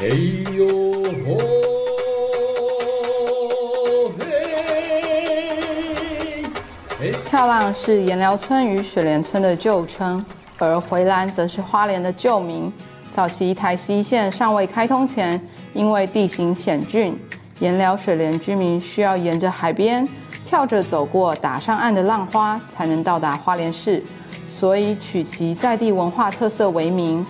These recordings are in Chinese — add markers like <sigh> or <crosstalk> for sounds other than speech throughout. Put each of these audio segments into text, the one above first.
嘿呦吼，嘿，跳浪是盐寮村与水莲村的旧称，而回兰则是花莲的旧名。早期台西线尚未开通前，因为地形险峻，盐寮水莲居民需要沿着海边跳着走过打上岸的浪花，才能到达花莲市，所以取其在地文化特色为名。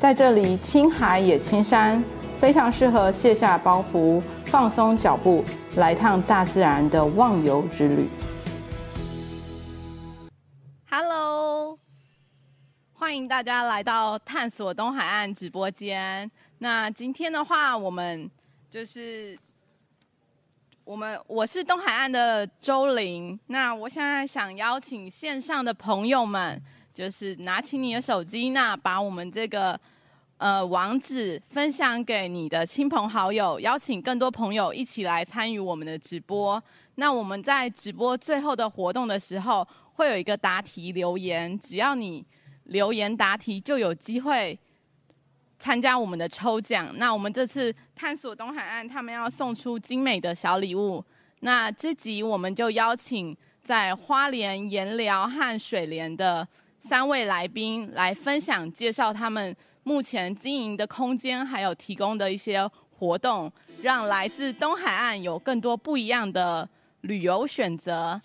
在这里，青海也青山，非常适合卸下包袱、放松脚步，来趟大自然的忘游之旅。Hello，欢迎大家来到探索东海岸直播间。那今天的话，我们就是我们我是东海岸的周玲。那我现在想邀请线上的朋友们。就是拿起你的手机，那把我们这个呃网址分享给你的亲朋好友，邀请更多朋友一起来参与我们的直播。那我们在直播最后的活动的时候，会有一个答题留言，只要你留言答题，就有机会参加我们的抽奖。那我们这次探索东海岸，他们要送出精美的小礼物。那这集我们就邀请在花莲、盐寮和水莲的。三位来宾来分享介绍他们目前经营的空间，还有提供的一些活动，让来自东海岸有更多不一样的旅游选择。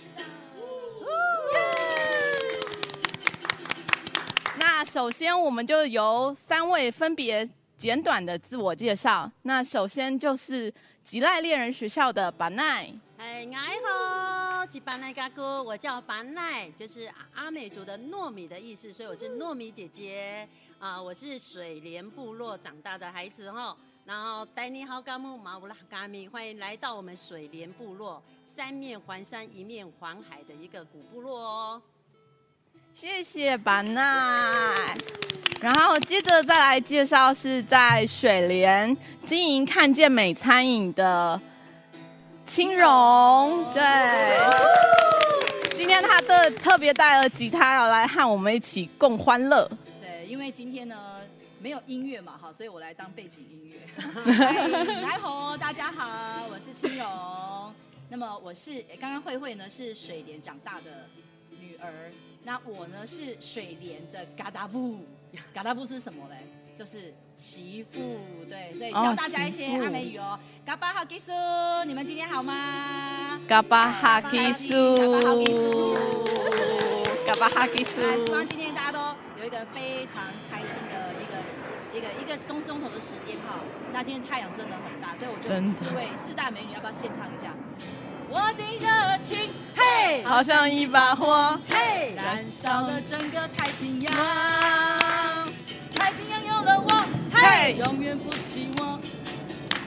那首先我们就由三位分别简短的自我介绍。那首先就是吉赖猎人学校的巴奈。哎，你好，吉巴奈嘎哥，我叫巴奈，就是阿美族的糯米的意思，所以我是糯米姐姐啊、我是水莲部落长大的孩子哈，然后带你好嘎木马乌拉嘎咪，欢迎来到我们水莲部落，三面环山，一面环海的一个古部落哦。谢谢巴奈。然后接着再来介绍是在水莲经营看见美餐饮的。青荣，对，今天他的特别带了吉他要来和我们一起共欢乐。对，因为今天呢没有音乐嘛，哈，所以我来当背景音乐。<laughs> 来吼，大家好，我是青荣。那么我是刚刚慧慧呢是水莲长大的女儿，那我呢是水莲的嘎达布，嘎达布是什么嘞？就是媳妇，对，所以教大家一些阿美语哦。嘎巴哈基苏，你们今天好吗？嘎巴哈基苏，嘎巴哈基苏，嘎巴哈基苏。希望今天大家都有一个非常开心的一个一个一个钟钟头的时间哈。那今天太阳真的很大，所以我觉得四位四大美女要不要献唱一下？我的热情，嘿，好像一把火，嘿，燃烧了整个太平洋。太平洋有了我，嘿，永远不寂寞，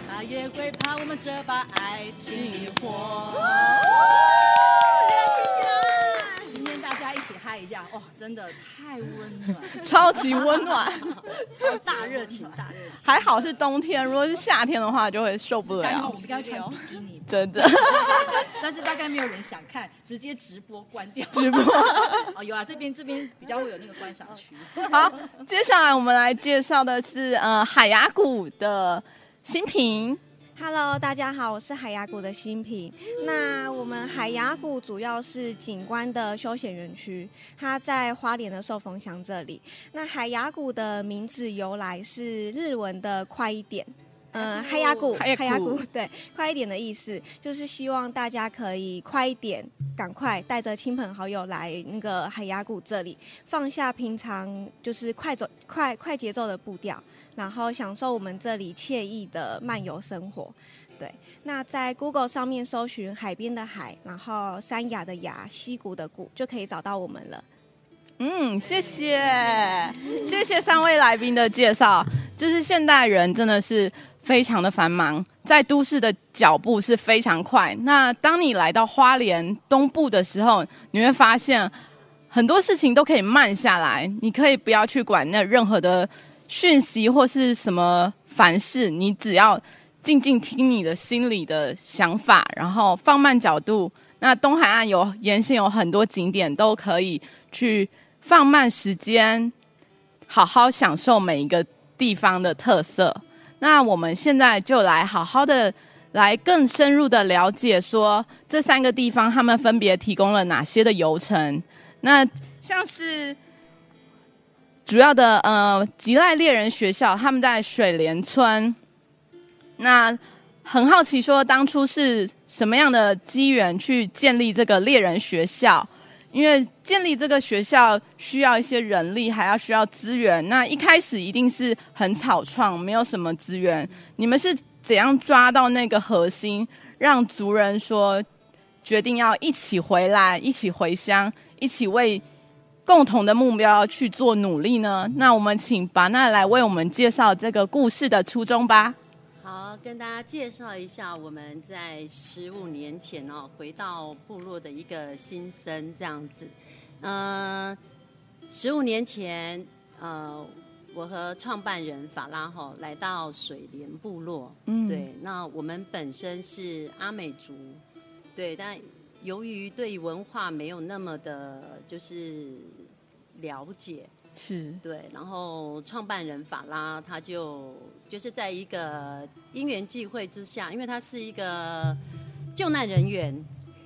他也会怕我们这把爱情火。热情起来！今天大家一下，哇，真的太温暖，<laughs> 超级温暖，<laughs> 超大热情，大热情。还好是冬天，如果是夏天的话，就会受不了。我们应该穿比基尼，真的。<laughs> 但是大概没有人想看，直接直播关掉。直播哦，有啊，这边这边比较会有那个观赏区。好，接下来我们来介绍的是呃海牙谷的新平。Hello，大家好，我是海牙谷的新平。那我们海牙谷主要是景观的休闲园区，它在花莲的寿丰乡这里。那海牙谷的名字由来是日文的“快一点”。嗯，海牙谷，海牙谷，<laughs> 对，快一点的意思就是希望大家可以快一点，赶快带着亲朋好友来那个海牙谷这里，放下平常就是快走、快快节奏的步调，然后享受我们这里惬意的漫游生活。对，那在 Google 上面搜寻海边的海，然后山崖的崖，溪谷的谷，就可以找到我们了。嗯，谢谢，谢谢三位来宾的介绍。就是现代人真的是。非常的繁忙，在都市的脚步是非常快。那当你来到花莲东部的时候，你会发现很多事情都可以慢下来。你可以不要去管那任何的讯息或是什么凡事，你只要静静听你的心里的想法，然后放慢角度。那东海岸有沿线有很多景点，都可以去放慢时间，好好享受每一个地方的特色。那我们现在就来好好的来更深入的了解，说这三个地方他们分别提供了哪些的游程。那像是主要的呃吉赖猎人学校，他们在水莲村。那很好奇，说当初是什么样的机缘去建立这个猎人学校？因为建立这个学校需要一些人力，还要需要资源。那一开始一定是很草创，没有什么资源。你们是怎样抓到那个核心，让族人说决定要一起回来，一起回乡，一起为共同的目标去做努力呢？那我们请巴娜来为我们介绍这个故事的初衷吧。好，跟大家介绍一下我们在十五年前哦，回到部落的一个新生这样子。嗯、呃，十五年前，呃，我和创办人法拉吼来到水莲部落。嗯，对，那我们本身是阿美族，对，但由于对文化没有那么的，就是了解。是对，然后创办人法拉他就就是在一个因缘际会之下，因为他是一个救难人员，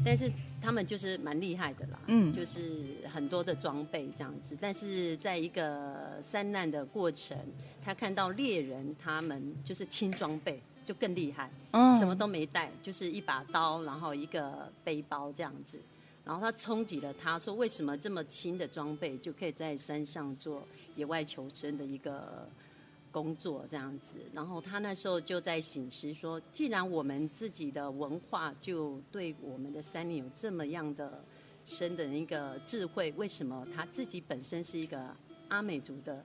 但是他们就是蛮厉害的啦，嗯，就是很多的装备这样子，但是在一个山难的过程，他看到猎人他们就是轻装备就更厉害，嗯，什么都没带，就是一把刀，然后一个背包这样子。然后他冲击了他，说：“为什么这么轻的装备就可以在山上做野外求生的一个工作这样子？”然后他那时候就在醒思说：“既然我们自己的文化就对我们的山林有这么样的深的一个智慧，为什么他自己本身是一个阿美族的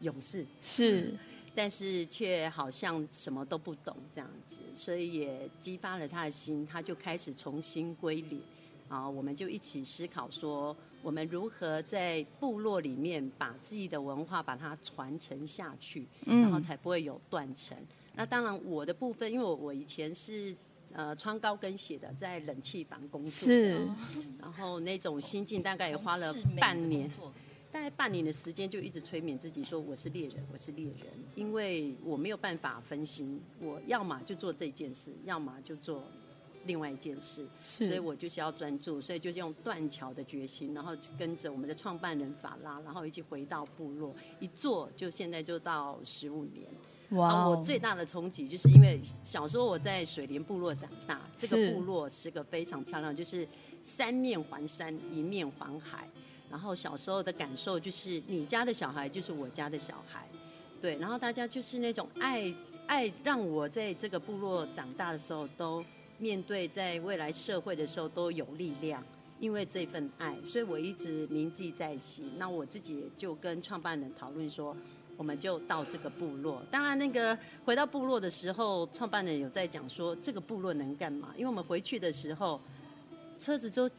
勇士？是。”但是却好像什么都不懂这样子，所以也激发了他的心，他就开始重新归零。啊，我们就一起思考说，我们如何在部落里面把自己的文化把它传承下去，然后才不会有断层。嗯。那当然，我的部分，因为我我以前是呃穿高跟鞋的，在冷气房工作，是，然后那种心境大概也花了半年。大概半年的时间，就一直催眠自己说：“我是猎人，我是猎人。”因为我没有办法分心，我要么就做这件事，要么就做另外一件事，所以我就是要专注，所以就是用断桥的决心，然后跟着我们的创办人法拉，然后一起回到部落，一做就现在就到十五年。哇、wow！我最大的冲击就是因为小时候我在水莲部落长大，这个部落是个非常漂亮，就是三面环山，一面环海。然后小时候的感受就是，你家的小孩就是我家的小孩，对。然后大家就是那种爱爱，让我在这个部落长大的时候，都面对在未来社会的时候都有力量，因为这份爱，所以我一直铭记在心。那我自己就跟创办人讨论说，我们就到这个部落。当然，那个回到部落的时候，创办人有在讲说，这个部落能干嘛？因为我们回去的时候，车子都。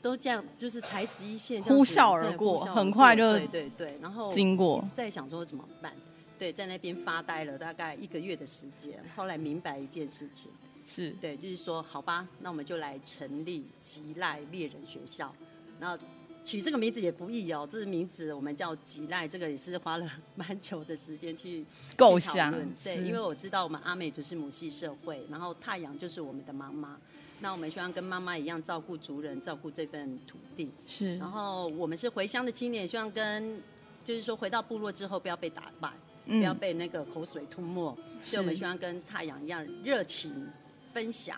都这样，就是台十一线呼啸而过，很快就对对对，然后经过，在想说怎么办？对，在那边发呆了大概一个月的时间，后来明白一件事情，是。对，就是说好吧，那我们就来成立吉赖猎人学校，然后取这个名字也不易哦，这个名字我们叫吉赖，这个也是花了蛮久的时间去构想，对，因为我知道我们阿美族是母系社会，然后太阳就是我们的妈妈。那我们希望跟妈妈一样照顾族人，照顾这份土地。是。然后我们是回乡的青年，希望跟，就是说回到部落之后不要被打败，嗯、不要被那个口水吞没。所以我们希望跟太阳一样热情分享。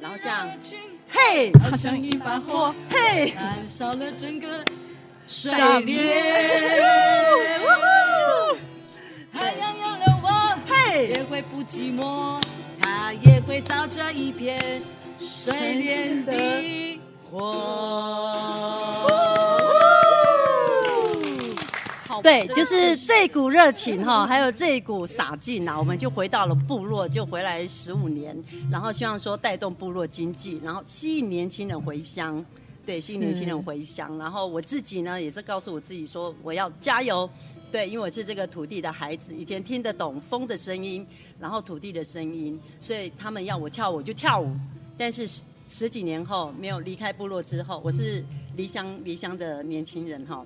然后像，嘿，好像一把火，嘿，燃烧了整个水莲。太阳有了我，嘿，也会不寂寞，它也会照着一片。水莲的火，对，就是这股热情哈，还有这股洒劲呐，我们就回到了部落，就回来十五年，然后希望说带动部落经济，然后吸引年轻人回乡，对，吸引年轻人回乡，然后我自己呢，也是告诉我自己说，我要加油，对，因为我是这个土地的孩子，以前听得懂风的声音，然后土地的声音，所以他们要我跳舞就跳舞。但是十十几年后没有离开部落之后，我是离乡离乡的年轻人哈，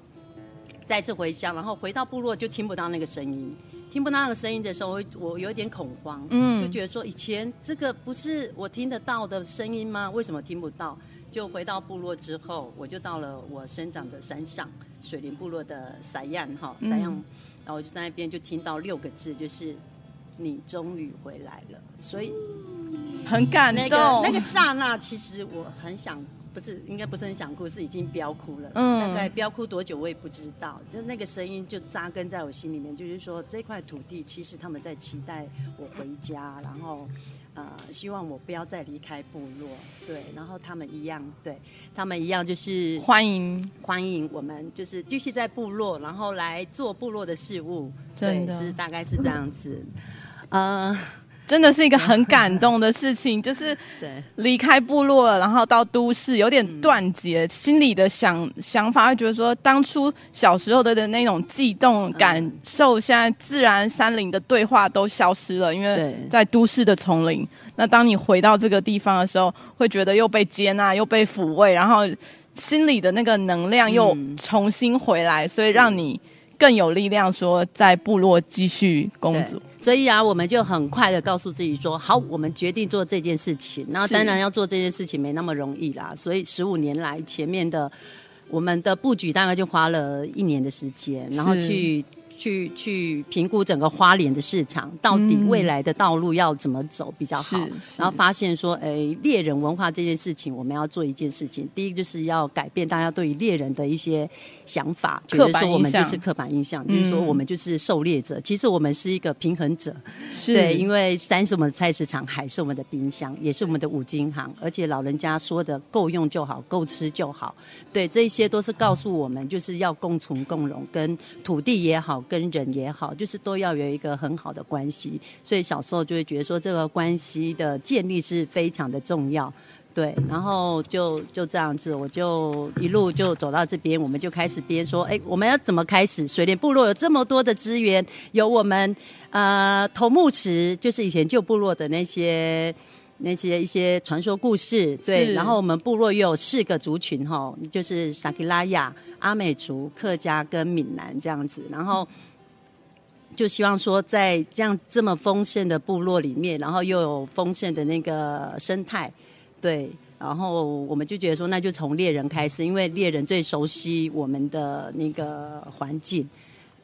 再次回乡，然后回到部落就听不到那个声音，听不到那个声音的时候，我我有点恐慌，嗯就觉得说以前这个不是我听得到的声音吗？为什么听不到？就回到部落之后，我就到了我生长的山上水林部落的塞样哈塞样，然后我就在那边就听到六个字，就是你终于回来了。所以很感动。那个那个刹那，其实我很想。不是，应该不是很想哭，是已经飙哭了。嗯，大概飙哭多久我也不知道。就那个声音就扎根在我心里面，就是说这块土地其实他们在期待我回家，然后呃希望我不要再离开部落。对，然后他们一样，对他们一样就是欢迎欢迎我们，就是继续在部落，然后来做部落的事物。对，是大概是这样子。呃。真的是一个很感动的事情，就是离开部落，然后到都市，有点断绝，心里的想想法会觉得说，当初小时候的的那种悸动感受，现在自然山林的对话都消失了，因为在都市的丛林。那当你回到这个地方的时候，会觉得又被接纳，又被抚慰，然后心里的那个能量又重新回来，所以让你更有力量，说在部落继续工作。所以啊，我们就很快的告诉自己说：好，我们决定做这件事情。然后当然要做这件事情没那么容易啦。所以十五年来，前面的我们的布局大概就花了一年的时间，然后去。去去评估整个花莲的市场，到底未来的道路要怎么走比较好？然后发现说，哎，猎人文化这件事情，我们要做一件事情。第一个就是要改变大家对于猎人的一些想法，觉得说我们就是刻板印象，就是说我们就是狩猎者。其实我们是一个平衡者，对，因为山是我们的菜市场，海是我们的冰箱，也是我们的五金行。而且老人家说的够用就好，够吃就好，对，这些都是告诉我们，就是要共存共荣，跟土地也好。跟人也好，就是都要有一个很好的关系，所以小时候就会觉得说这个关系的建立是非常的重要，对，然后就就这样子，我就一路就走到这边，我们就开始编说，哎，我们要怎么开始？水莲部落有这么多的资源，有我们呃头目池，就是以前旧部落的那些那些一些传说故事，对，然后我们部落又有四个族群哈，就是萨基拉雅。阿美族、客家跟闽南这样子，然后就希望说，在这样这么丰盛的部落里面，然后又有丰盛的那个生态，对，然后我们就觉得说，那就从猎人开始，因为猎人最熟悉我们的那个环境。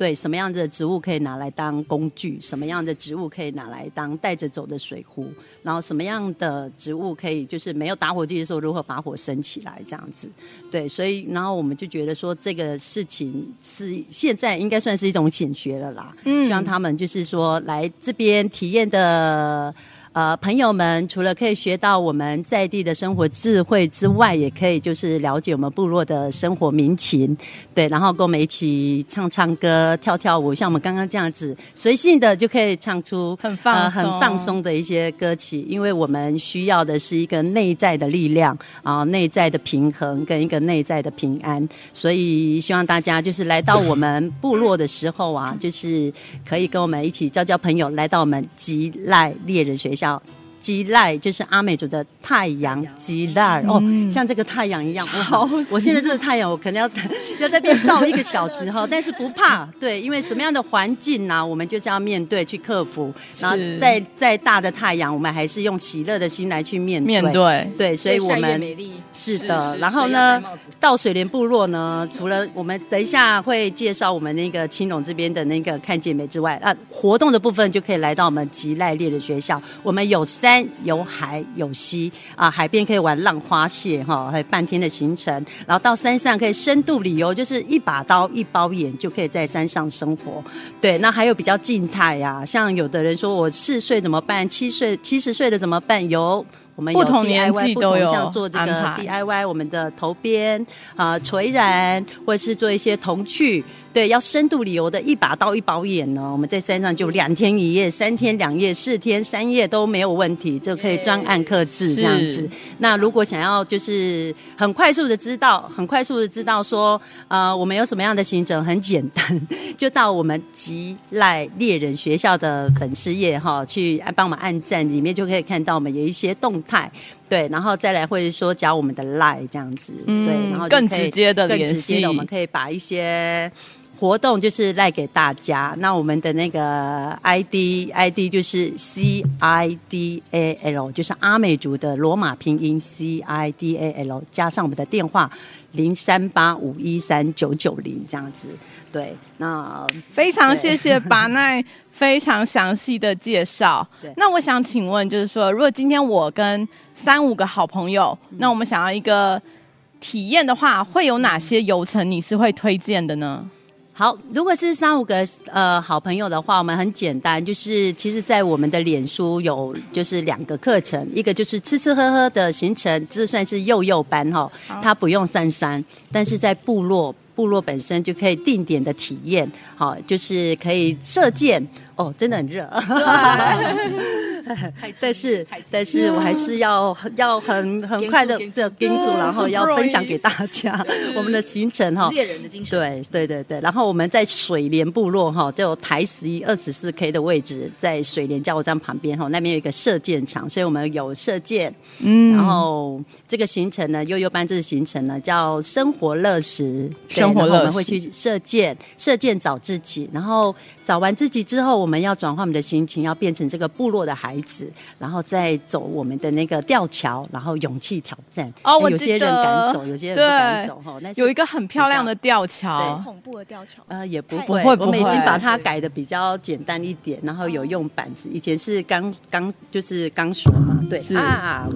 对，什么样的植物可以拿来当工具？什么样的植物可以拿来当带着走的水壶？然后什么样的植物可以就是没有打火机的时候如何把火生起来？这样子，对，所以然后我们就觉得说这个事情是现在应该算是一种显学了啦。嗯，希望他们就是说来这边体验的。呃，朋友们，除了可以学到我们在地的生活智慧之外，也可以就是了解我们部落的生活民情，对，然后跟我们一起唱唱歌、跳跳舞，像我们刚刚这样子，随性的就可以唱出很放、呃、很放松的一些歌曲，因为我们需要的是一个内在的力量啊，内在的平衡跟一个内在的平安，所以希望大家就是来到我们部落的时候啊，就是可以跟我们一起交交朋友，来到我们吉赖猎人学校。小吉赖，就是阿美族的太阳吉赖哦，像这个太阳一样。好，我现在这个太阳，我可能要要在这边照一个小时哈，<laughs> 但是不怕，对，因为什么样的环境呢、啊，我们就是要面对去克服。然后再再大的太阳，我们还是用喜乐的心来去面对。面对，对，所以我们是的。然后呢，到水莲部落呢，除了我们等一下会介绍我们那个青龙这边的那个看见美之外，啊，活动的部分就可以来到我们吉赖猎人学校。我们有三。山有海有溪啊，海边可以玩浪花蟹哈，还有半天的行程，然后到山上可以深度旅游，就是一把刀一包盐就可以在山上生活。对，那还有比较静态呀，像有的人说我四岁怎么办？七岁七十岁的怎么办？有。我们有 DIY, 不同年纪都有像做这个 DIY，我们的头编啊、垂染，或者是做一些童趣，对，要深度旅游的一把刀一包眼呢。我们在山上就两天一夜、三天两夜、四天三夜都没有问题，就可以专案刻制这样子。那如果想要就是很快速的知道，很快速的知道说，呃，我们有什么样的行程，很简单，就到我们吉赖猎人学校的粉丝页哈，去帮我们按赞，里面就可以看到我们有一些动态。对，然后再来或者说加我们的 LINE 这样子，嗯、对，然后更直接的更直接的，我们可以把一些活动就是赖给大家。那我们的那个 ID ID 就是 C I D A L，就是阿美族的罗马拼音 C I D A L，加上我们的电话零三八五一三九九零这样子。对，那非常谢谢巴奈非常详细的介绍。那我想请问，就是说，如果今天我跟三五个好朋友，嗯、那我们想要一个体验的话，会有哪些游程你是会推荐的呢？好，如果是三五个呃好朋友的话，我们很简单，就是其实，在我们的脸书有就是两个课程，一个就是吃吃喝喝的行程，这算是幼幼班哈，它不用上山，但是在部落。部落本身就可以定点的体验，好，就是可以射箭哦，真的很热。<laughs> 但是，但是我还是要要很很快的这叮嘱，然后要分享给大家我们的行程哈。猎人的精神。对对对对，然后我们在水莲部落哈，就有台十一二十四 K 的位置，在水莲加油站旁边哈，那边有一个射箭场，所以我们有射箭。嗯，然后这个行程呢，悠悠班这个行程呢叫生活乐时，生活乐时我们会去射箭，射箭找自己，然后。找完自己之后，我们要转换我们的心情，要变成这个部落的孩子，然后再走我们的那个吊桥，然后勇气挑战。哦，我有些人敢走，有些人不敢走哈。那有一个很漂亮的吊桥，恐怖的吊桥。呃，也不会，不会，我们已经把它改的比较简单一点，然后有用板子，以前是钢钢就是钢索嘛，对啊，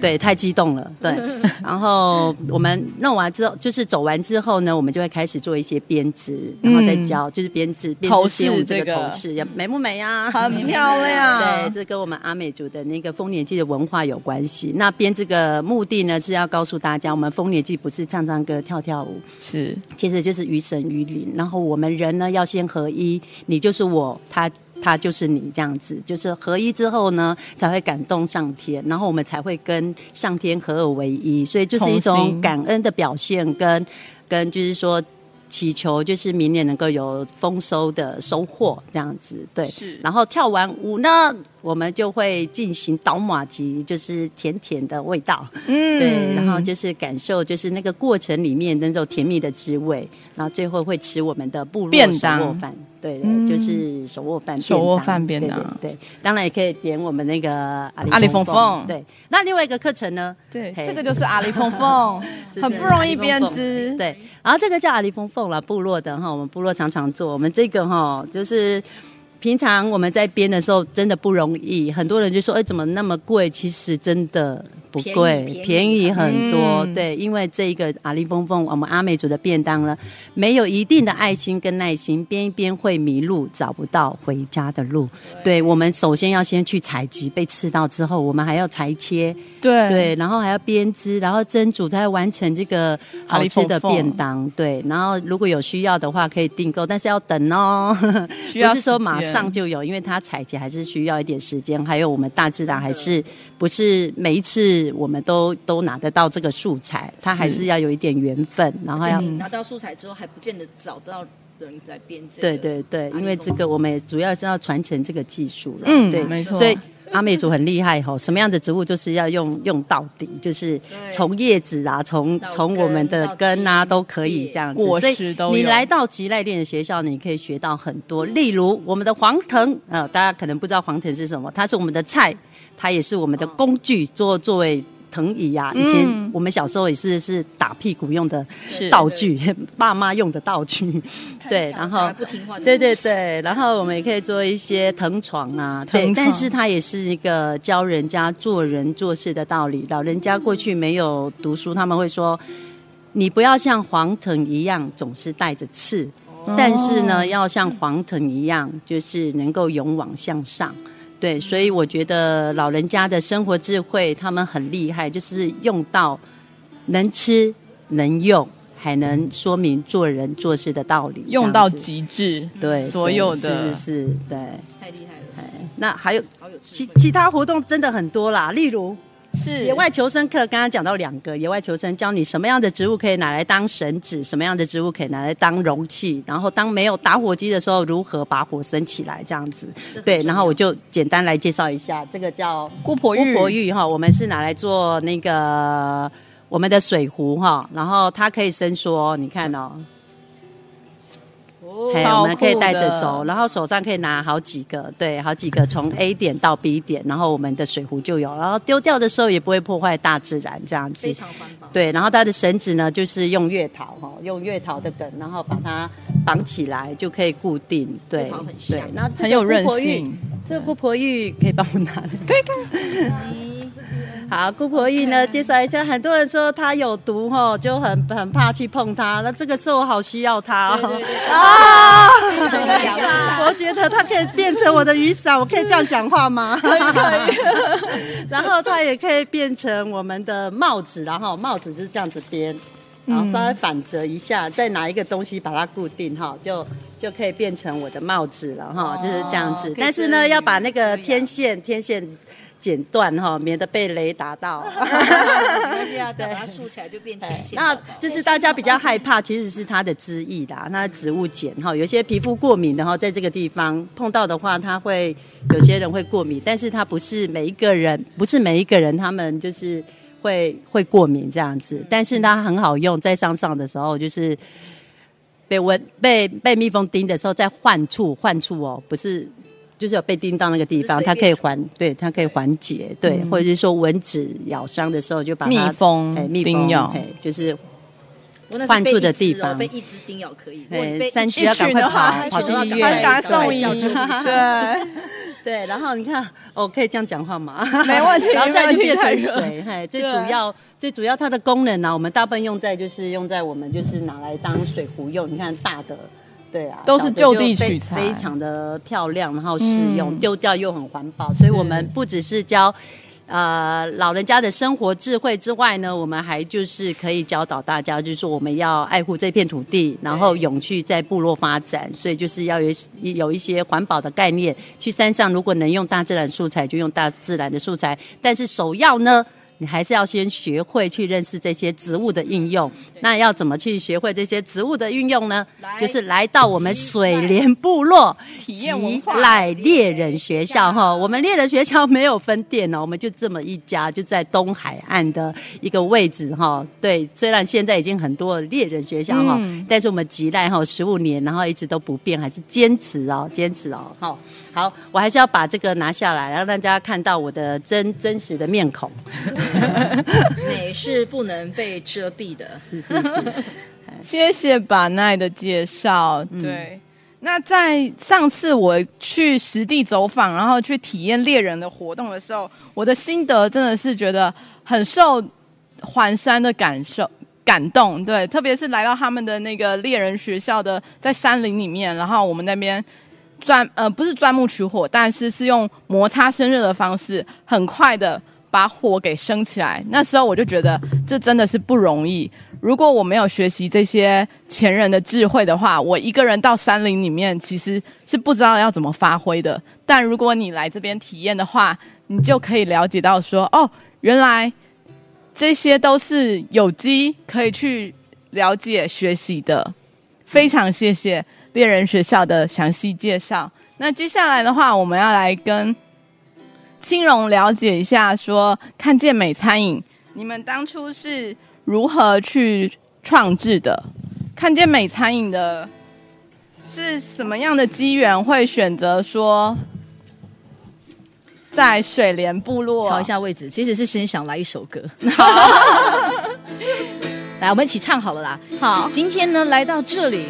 对，太激动了，对。<laughs> 然后我们弄完之后，就是走完之后呢，我们就会开始做一些编织，然后再教，就是编织编织。是这个头饰，美不美呀？很漂亮。<laughs> 对，这跟我们阿美族的那个丰年祭的文化有关系。那编这个目的呢，是要告诉大家，我们丰年祭不是唱唱歌、跳跳舞，是，其实就是与神与灵。然后我们人呢，要先合一，你就是我，他他就是你，这样子，就是合一之后呢，才会感动上天，然后我们才会跟上天合二为一。所以就是一种感恩的表现，跟跟就是说。祈求就是明年能够有丰收的收获，这样子对。是。然后跳完舞呢，我们就会进行倒马吉，就是甜甜的味道。嗯。对。然后就是感受，就是那个过程里面那种甜蜜的滋味。然后最后会吃我们的部落手握饭。对，就是手握饭，手握饭便当。对，当然也可以点我们那个阿里凤凤。对，那另外一个课程呢？对，这个就是阿里凤凤，<laughs> 很不容易编织。对，然后这个叫阿里凤凤了，部落的哈，我们部落常常做。我们这个哈，就是平常我们在编的时候真的不容易，很多人就说，哎，怎么那么贵？其实真的。不贵，便宜，很多。嗯、对，因为这一个阿里峰峰，我们阿美族的便当呢，没有一定的爱心跟耐心，边一编会迷路，找不到回家的路。对，对，我们首先要先去采集，被刺到之后，我们还要裁切，对对，然后还要编织，然后蒸煮，才完成这个好吃的便当。对，然后如果有需要的话，可以订购，但是要等哦，<laughs> 不是说马上就有，因为它采集还是需要一点时间。还有我们大自然还是不是每一次。我们都都拿得到这个素材，它还是要有一点缘分，然后要拿到素材之后还不见得找到人在编织。对对对，因为这个我们也主要是要传承这个技术了。嗯，对，没错。所以阿美族很厉害吼，什么样的植物就是要用用到底，就是从叶子啊，<laughs> 从从我们的根啊都可以这样子。果实都有。你来到吉赖练的学校，你可以学到很多，例如我们的黄藤啊、呃，大家可能不知道黄藤是什么，它是我们的菜。它也是我们的工具，做作为藤椅呀、啊。以前我们小时候也是是打屁股用的道具，<laughs> 爸妈用的道具。<laughs> 对，然后对对对，然后我们也可以做一些藤床啊。对，但是它也是一个教人家做人做事的道理。老人家过去没有读书，他们会说：你不要像黄藤一样总是带着刺，但是呢，要像黄藤一样，就是能够勇往向上。对，所以我觉得老人家的生活智慧，他们很厉害，就是用到能吃能用，还能说明做人做事的道理，用到极致。对，所有的是是是，对，太厉害了。那还有其其他活动真的很多啦，例如。是野外求生课，刚刚讲到两个野外求生，教你什么样的植物可以拿来当绳子，什么样的植物可以拿来当容器，然后当没有打火机的时候，如何把火生起来，这样子。对，然后我就简单来介绍一下，这个叫姑婆玉。姑婆玉哈，我们是拿来做那个我们的水壶哈，然后它可以伸缩，你看哦。嘿，超我们可以带着走，然后手上可以拿好几个，对，好几个从 <laughs> A 点到 B 点，然后我们的水壶就有，然后丢掉的时候也不会破坏大自然，这样子非。常环保。对，然后它的绳子呢，就是用月桃哈，用月桃的梗，然后把它绑起来，就可以固定。对很有韧性。这个姑婆玉可以帮我拿的，可以 <laughs> 好，姑婆芋呢，介绍一下。很多人说它有毒吼，就很很怕去碰它。那这个时候我好需要它哦。<laughs> 啊！我觉得它可以变成我的雨伞，我可以这样讲话吗？可 <laughs> 以可以。<laughs> 然后它也可以变成我们的帽子，然后帽子就是这样子编，然后稍微反折一下，再拿一个东西把它固定哈，就就可以变成我的帽子了哈，就是这样子。但是呢，要把那个天线天线剪断哈，免得被雷打到。<laughs> 没关系啊，等把它竖起来就变天线。那就是大家比较害怕，其实是它的汁液啦，它的植物碱哈，有些皮肤过敏的哈，在这个地方碰到的话，它会有些人会过敏，但是它不是每一个人，不是每一个人他们就是会会过敏这样子，但是它很好用，在上上的时候就是被蚊被被蜜蜂叮的时候，在患处患处哦，不是。就是有被叮到那个地方，它可以缓，对，它可以缓解，对，或者是说蚊子咬伤的时候，就把它蜜蜂哎蜜叮咬。哎，就是患处的地方。被一只叮咬可以。三一七要赶快跑跑去医院，赶快送医对。<laughs> 对，然后你看，哦，可以这样讲话吗？没问题 <laughs> 然后再就变成水，嘿，最主要最主要它的功能呢、啊，我们大部分用在就是用在我们就是拿来当水壶用，你看大的。对啊，都是就地取材，非常的漂亮，然后实用，嗯丢掉又很环保。所以我们不只是教呃老人家的生活智慧之外呢，我们还就是可以教导大家，就是说我们要爱护这片土地，然后永续在部落发展。所以就是要有有一些环保的概念。去山上如果能用大自然素材，就用大自然的素材。但是首要呢，你还是要先学会去认识这些植物的应用。那要怎么去学会这些植物的运用呢？就是来到我们水莲部落吉赖猎人学校哈。我们猎人学校没有分店哦，我们就这么一家，就在东海岸的一个位置哈。对，虽然现在已经很多猎人学校哈，嗯但是我们吉赖哈十五年，然后一直都不变，还是坚持哦，坚持哦。好，好，我还是要把这个拿下来，让大家看到我的真真实的面孔。<laughs> 美是不能被遮蔽的。是是是，谢谢把奈的介绍。对，那在上次我去实地走访，然后去体验猎人的活动的时候，我的心得真的是觉得很受环山的感受感动。对，特别是来到他们的那个猎人学校的，在山林里面，然后我们那边钻呃不是钻木取火，但是是用摩擦生热的方式，很快的。把火给升起来，那时候我就觉得这真的是不容易。如果我没有学习这些前人的智慧的话，我一个人到山林里面其实是不知道要怎么发挥的。但如果你来这边体验的话，你就可以了解到说，哦，原来这些都是有机可以去了解学习的。非常谢谢猎人学校的详细介绍。那接下来的话，我们要来跟。青蓉了解一下说，说看见美餐饮，你们当初是如何去创制的？看见美餐饮的是什么样的机缘会选择说在水莲部落？瞧一下位置，其实是先想来一首歌。<laughs> 来，我们一起唱好了啦。好，今天呢来到这里，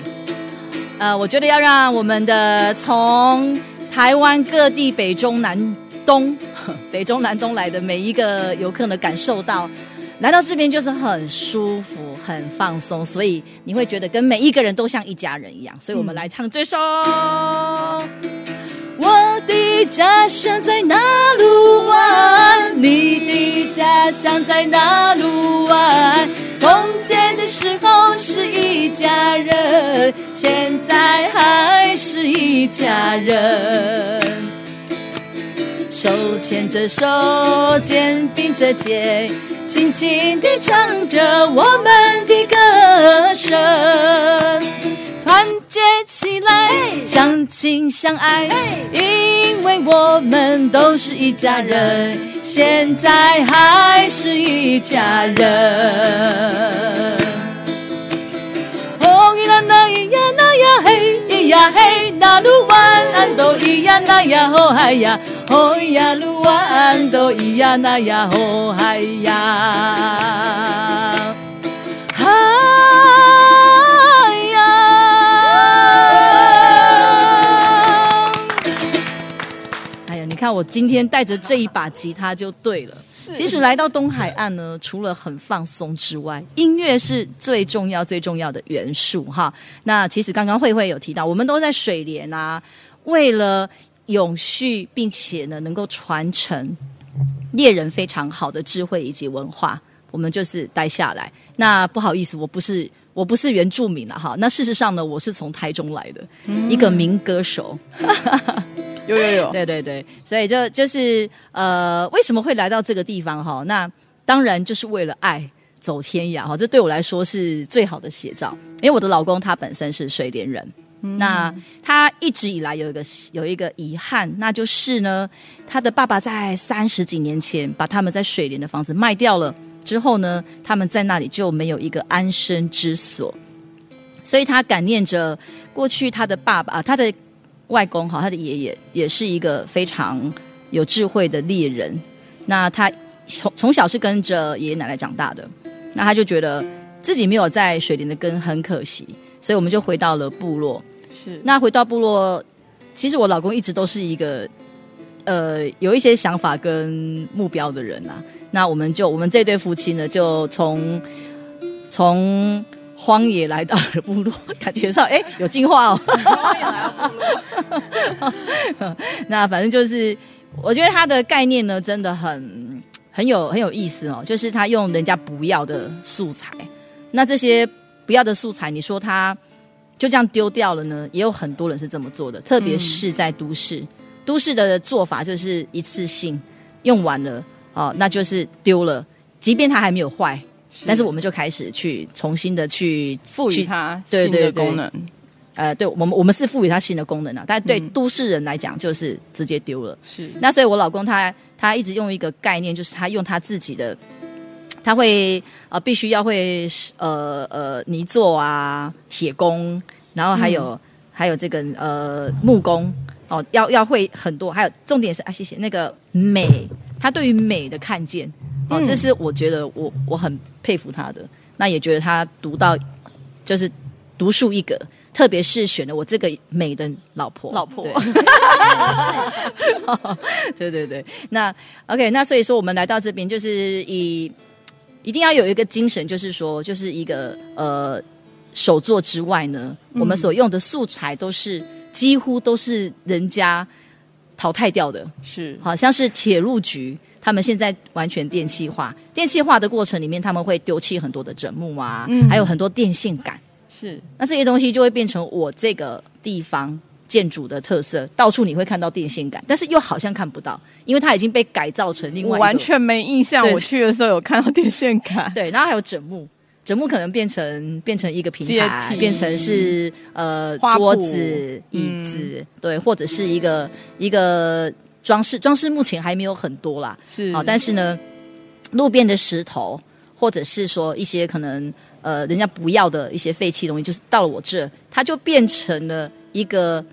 呃，我觉得要让我们的从台湾各地北中南。东 <laughs> 北中南东来的每一个游客呢，感受到来到这边就是很舒服、很放松，所以你会觉得跟每一个人都像一家人一样。所以我们来唱这首。嗯、我的家乡在哪路湾？你的家乡在哪路湾？从前的时候是一家人，现在还是一家人。手牵着手，肩并着肩，轻轻地唱着我们的歌声，团结起来，相亲相爱，因为我们都是一家人，现在还是一家人。哦咿啦那咿呀那呀嘿咿。呀嘿，那路弯都咿呀那呀吼嗨呀，吼呀路弯都咿呀那呀吼嗨呀。看我今天带着这一把吉他就对了。其实来到东海岸呢，除了很放松之外，音乐是最重要、最重要的元素哈。那其实刚刚慧慧有提到，我们都在水莲啊，为了永续并且呢能够传承猎人非常好的智慧以及文化，我们就是待下来。那不好意思，我不是我不是原住民了哈。那事实上呢，我是从台中来的、嗯、一个民歌手。有有有，<laughs> 对对对，所以就就是呃，为什么会来到这个地方哈？那当然就是为了爱走天涯哈，这对我来说是最好的写照。因为我的老公他本身是水莲人，那他一直以来有一个有一个遗憾，那就是呢，他的爸爸在三十几年前把他们在水莲的房子卖掉了之后呢，他们在那里就没有一个安身之所，所以他感念着过去他的爸爸，他的。外公哈，他的爷爷也是一个非常有智慧的猎人。那他从从小是跟着爷爷奶奶长大的，那他就觉得自己没有在水莲的根很可惜，所以我们就回到了部落。是，那回到部落，其实我老公一直都是一个呃有一些想法跟目标的人呐、啊。那我们就我们这对夫妻呢，就从从。荒野来到了部落，感觉上哎 <laughs> 有进化哦。荒野来到部落，<laughs> 那反正就是，我觉得他的概念呢，真的很很有很有意思哦。就是他用人家不要的素材，那这些不要的素材，你说他就这样丢掉了呢？也有很多人是这么做的，特别是在都市，嗯、都市的做法就是一次性用完了哦，那就是丢了，即便它还没有坏。但是我们就开始去重新的去赋予它新的功能，呃，对我们我们是赋予它新的功能啊，但对都市人来讲就是直接丢了。是，那所以我老公他他一直用一个概念，就是他用他自己的，他会呃必须要会呃呃泥作啊、铁工，然后还有、嗯、还有这个呃木工哦，要要会很多，还有重点是啊，谢谢那个美，他对于美的看见。哦，这是我觉得我我很佩服他的，那也觉得他独到，就是独树一格，特别是选了我这个美的老婆，老婆，对 <laughs> <laughs> 对对，那 OK，那所以说我们来到这边，就是以一定要有一个精神，就是说，就是一个呃手作之外呢，我们所用的素材都是几乎都是人家淘汰掉的，是。好像是铁路局。他们现在完全电气化，电气化的过程里面，他们会丢弃很多的枕木啊，嗯、还有很多电线杆。是，那这些东西就会变成我这个地方建筑的特色，到处你会看到电线杆，但是又好像看不到，因为它已经被改造成另外。完全没印象，我去的时候有看到电线杆。对，<laughs> 然后还有枕木，枕木可能变成变成一个平台，变成是呃桌子、椅子，嗯、对，或者是一个一个。装饰装饰目前还没有很多啦，是啊，但是呢，路边的石头，或者是说一些可能呃人家不要的一些废弃东西，就是到了我这，它就变成了一个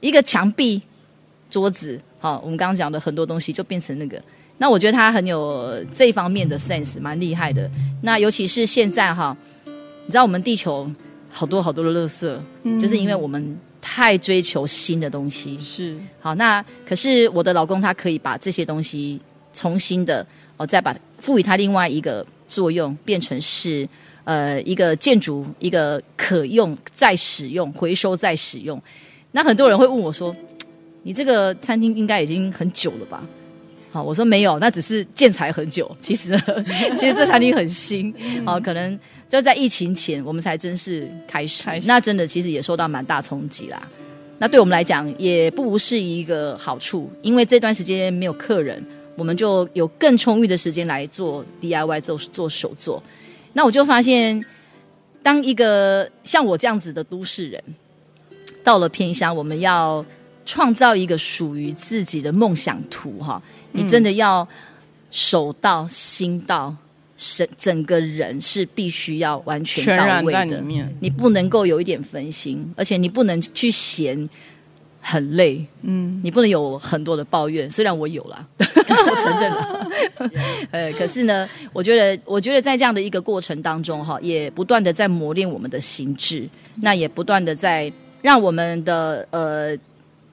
一个墙壁、桌子，好、啊，我们刚刚讲的很多东西就变成那个。那我觉得他很有这方面的 sense，蛮厉害的。那尤其是现在哈，你知道我们地球好多好多的垃圾，嗯、就是因为我们。太追求新的东西是好，那可是我的老公他可以把这些东西重新的哦，再把赋予它另外一个作用，变成是呃一个建筑，一个可用再使用、回收再使用。那很多人会问我说：“你这个餐厅应该已经很久了吧？”好，我说没有，那只是建材很久。其实 <laughs> 其实这餐厅很新，好可能。就在疫情前，我们才正式开始。开始那真的其实也受到蛮大冲击啦。那对我们来讲，也不无是一个好处，因为这段时间没有客人，我们就有更充裕的时间来做 DIY，做做手作。那我就发现，当一个像我这样子的都市人，到了偏乡，我们要创造一个属于自己的梦想图哈，你真的要手到心到。整整个人是必须要完全到位的，在里面，你不能够有一点分心，而且你不能去嫌很累，嗯，你不能有很多的抱怨。虽然我有啦，<laughs> 我承认了，<laughs> 呃，可是呢，我觉得，我觉得在这样的一个过程当中，哈，也不断的在磨练我们的心智，那也不断的在让我们的呃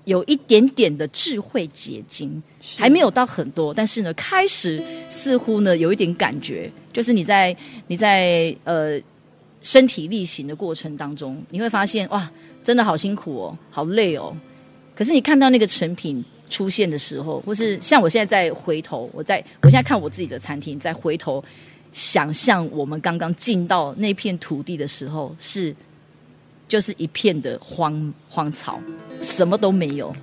有一点点的智慧结晶。还没有到很多，但是呢，开始似乎呢有一点感觉，就是你在你在呃身体力行的过程当中，你会发现哇，真的好辛苦哦，好累哦。可是你看到那个成品出现的时候，或是像我现在在回头，我在我现在看我自己的餐厅，在回头想象我们刚刚进到那片土地的时候，是就是一片的荒荒草，什么都没有，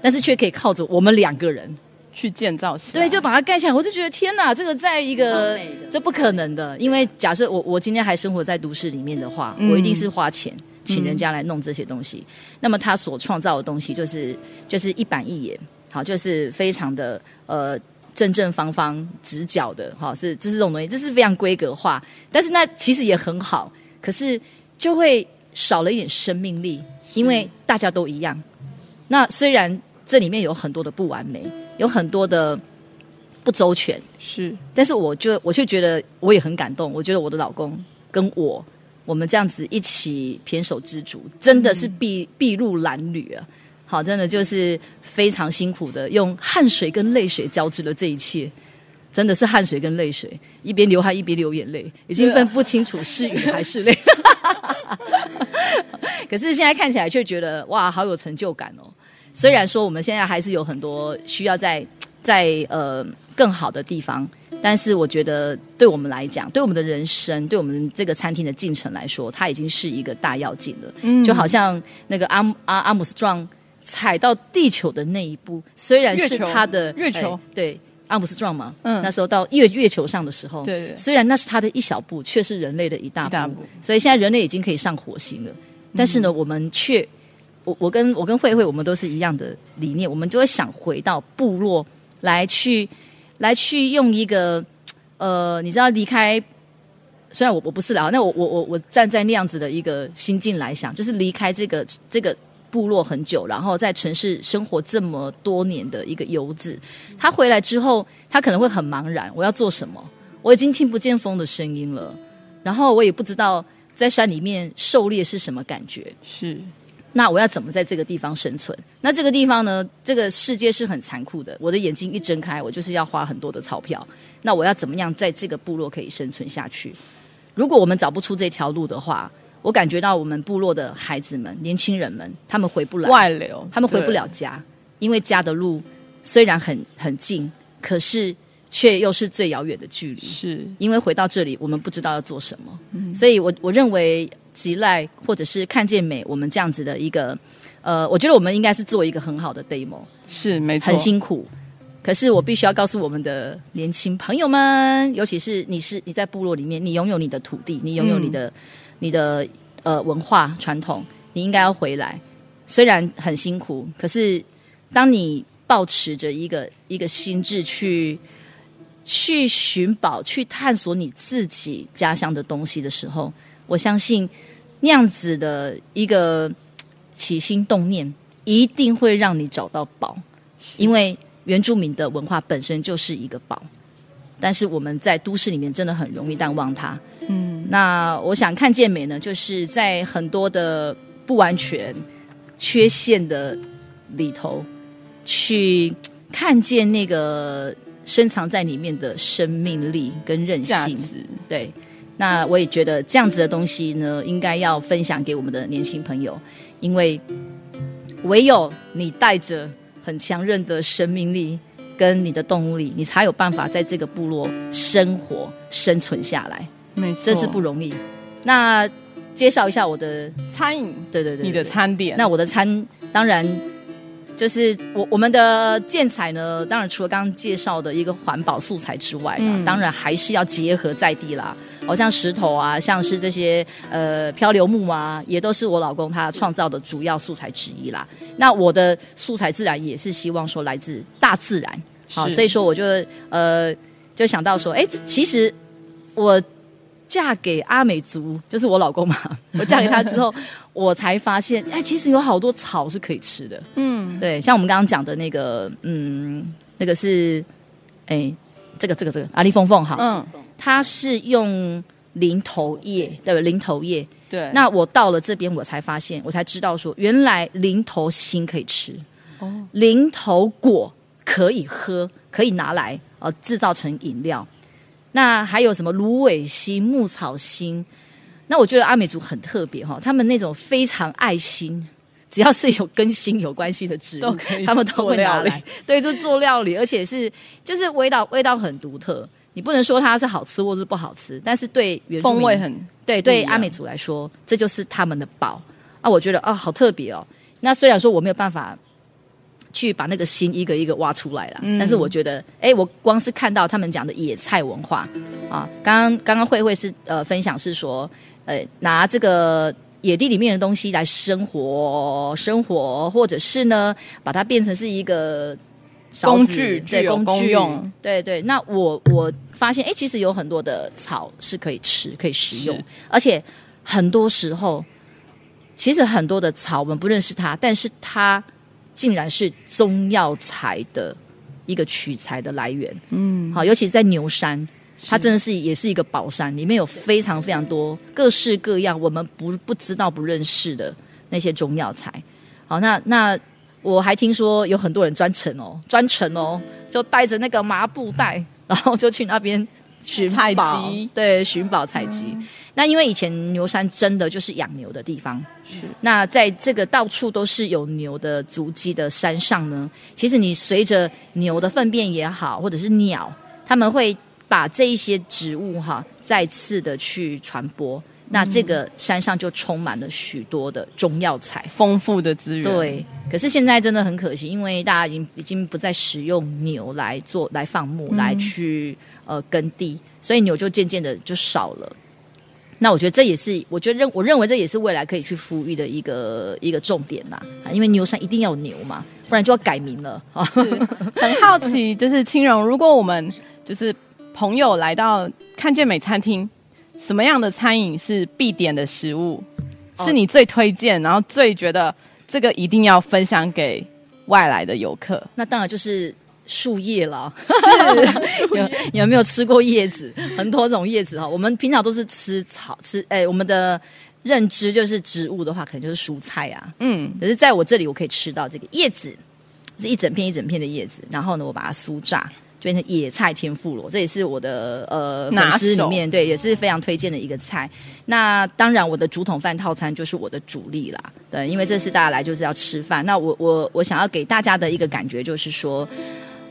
但是却可以靠着我们两个人。去建造起来，对，就把它盖起来。我就觉得天哪，这个在一个这不可能的，因为假设我我今天还生活在都市里面的话，嗯、我一定是花钱请人家来弄这些东西。嗯、那么他所创造的东西就是就是一板一眼，好，就是非常的呃正正方方直角的，好，是就是这种东西，这是非常规格化。但是那其实也很好，可是就会少了一点生命力，因为大家都一样。那虽然这里面有很多的不完美。有很多的不周全，是，但是我就我却觉得我也很感动。我觉得我的老公跟我，我们这样子一起胼手胝足，真的是筚筚路蓝缕啊！好，真的就是非常辛苦的，用汗水跟泪水交织了这一切，真的是汗水跟泪水，一边流汗一边流眼泪，已经分不清楚是雨还是泪。<laughs> 可是现在看起来却觉得哇，好有成就感哦。虽然说我们现在还是有很多需要在在呃更好的地方，但是我觉得对我们来讲，对我们的人生，对我们这个餐厅的进程来说，它已经是一个大要进了。嗯，就好像那个阿阿阿姆斯壮踩到地球的那一步，虽然是他的月球，月球哎、对阿姆斯壮嘛，嗯，那时候到月月球上的时候，对，对，对，虽然那是他的一小步，却是人类的一大步。大步，所以现在人类已经可以上火星了，但是呢，嗯、我们却。我我跟我跟慧慧，我们都是一样的理念，我们就会想回到部落来去来去用一个呃，你知道离开，虽然我我不是啦，那我我我我站在那样子的一个心境来想，就是离开这个这个部落很久，然后在城市生活这么多年的一个游子，他回来之后，他可能会很茫然，我要做什么？我已经听不见风的声音了，然后我也不知道在山里面狩猎是什么感觉，是。那我要怎么在这个地方生存？那这个地方呢？这个世界是很残酷的。我的眼睛一睁开，我就是要花很多的钞票。那我要怎么样在这个部落可以生存下去？如果我们找不出这条路的话，我感觉到我们部落的孩子们、年轻人们，他们回不来，外流，他们回不了家，因为家的路虽然很很近，可是却又是最遥远的距离。是因为回到这里，我们不知道要做什么。嗯，所以我我认为。吉赖，或者是看见美，我们这样子的一个，呃，我觉得我们应该是做一个很好的 demo，是没错，很辛苦。可是我必须要告诉我们的年轻朋友们，尤其是你是你在部落里面，你拥有你的土地，你拥有你的、嗯、你的呃文化传统，你应该要回来。虽然很辛苦，可是当你抱持着一个一个心智去去寻宝、去探索你自己家乡的东西的时候。我相信那样子的一个起心动念，一定会让你找到宝，因为原住民的文化本身就是一个宝，但是我们在都市里面真的很容易淡忘它。嗯，那我想看见美呢，就是在很多的不完全、缺陷的里头，去看见那个深藏在里面的生命力跟韧性。对。那我也觉得这样子的东西呢，应该要分享给我们的年轻朋友，因为唯有你带着很强韧的生命力跟你的动力，你才有办法在这个部落生活生存下来。没错，这是不容易。那介绍一下我的餐饮，对对对，对，你的餐点。那我的餐当然。就是我我们的建材呢，当然除了刚刚介绍的一个环保素材之外，嗯，当然还是要结合在地啦。好像石头啊，像是这些呃漂流木啊，也都是我老公他创造的主要素材之一啦。那我的素材自然也是希望说来自大自然，好，所以说我就呃就想到说，哎，其实我嫁给阿美族，就是我老公嘛。<laughs> 我嫁给他之后，我才发现，哎，其实有好多草是可以吃的。嗯，对，像我们刚刚讲的那个，嗯，那个是，哎，这个这个这个阿里凤凤哈，嗯，它是用零头叶，对不对？林投叶。对。那我到了这边，我才发现，我才知道说，原来零头心可以吃，哦，零头果可以喝，可以拿来呃制造成饮料。那还有什么芦苇心、牧草心？那我觉得阿美族很特别哈，他们那种非常爱心，只要是有跟心有关系的植物，他们都会拿来，<laughs> 对，就做料理，而且是就是味道味道很独特。你不能说它是好吃或是不好吃，但是对原风味很对，对阿美族来说，这就是他们的宝啊！我觉得啊，好特别哦。那虽然说我没有办法。去把那个心一个一个挖出来了，嗯、但是我觉得，哎，我光是看到他们讲的野菜文化啊，刚刚刚刚慧慧是呃分享是说，呃拿这个野地里面的东西来生活生活，或者是呢把它变成是一个工具，对工具用，对对。那我我发现，哎，其实有很多的草是可以吃可以食用，而且很多时候，其实很多的草我们不认识它，但是它。竟然是中药材的一个取材的来源，嗯，好，尤其是在牛山，它真的是也是一个宝山，里面有非常非常多各式各样我们不不知道不认识的那些中药材。好，那那我还听说有很多人专程哦，专程哦，就带着那个麻布袋，然后就去那边寻宝，对，寻宝采集。嗯。那因为以前牛山真的就是养牛的地方，那在这个到处都是有牛的足迹的山上呢，其实你随着牛的粪便也好，或者是鸟，他们会把这一些植物哈再次的去传播，嗯、那这个山上就充满了许多的中药材，丰富的资源。对，可是现在真的很可惜，因为大家已经已经不再使用牛来做来放牧，来去呃耕地，所以牛就渐渐的就少了。那我觉得这也是，我觉得认我认为这也是未来可以去复育的一个一个重点啦，因为牛山一定要有牛嘛，不然就要改名了。很好奇，就是青荣，如果我们就是朋友来到看见美餐厅，什么样的餐饮是必点的食物？是你最推荐，然后最觉得这个一定要分享给外来的游客？那当然就是。树叶了，<laughs> 是有有没有吃过叶子？很多种叶子哈，我们平常都是吃草吃，哎，我们的认知就是植物的话，可能就是蔬菜啊。嗯，可是在我这里，我可以吃到这个叶子，是一整片一整片的叶子，然后呢，我把它酥炸，就变成野菜天妇罗，这也是我的呃粉丝里面对也是非常推荐的一个菜。那当然，我的竹筒饭套餐就是我的主力啦，对，因为这次大家来就是要吃饭。那我我我想要给大家的一个感觉就是说。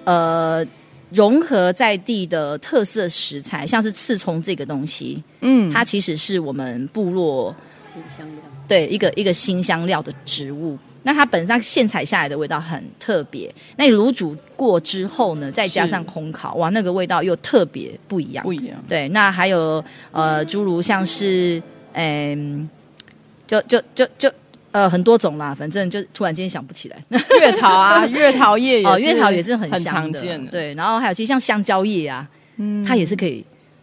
呃，融合在地的特色食材，像是刺葱这个东西，嗯，它其实是我们部落新香料，对，一个一个新香料的植物。那它本身上现采下来的味道很特别，那你卤煮过之后呢，再加上烘烤，哇，那个味道又特别不一样，不一样。对，那还有呃，诸如像是，嗯，就就就就。就呃，很多种啦，反正就突然间想不起来。月桃啊，<laughs> 月桃叶也哦，月桃也是很香常见的。对，然后还有其实像香蕉叶啊，嗯，它也是可以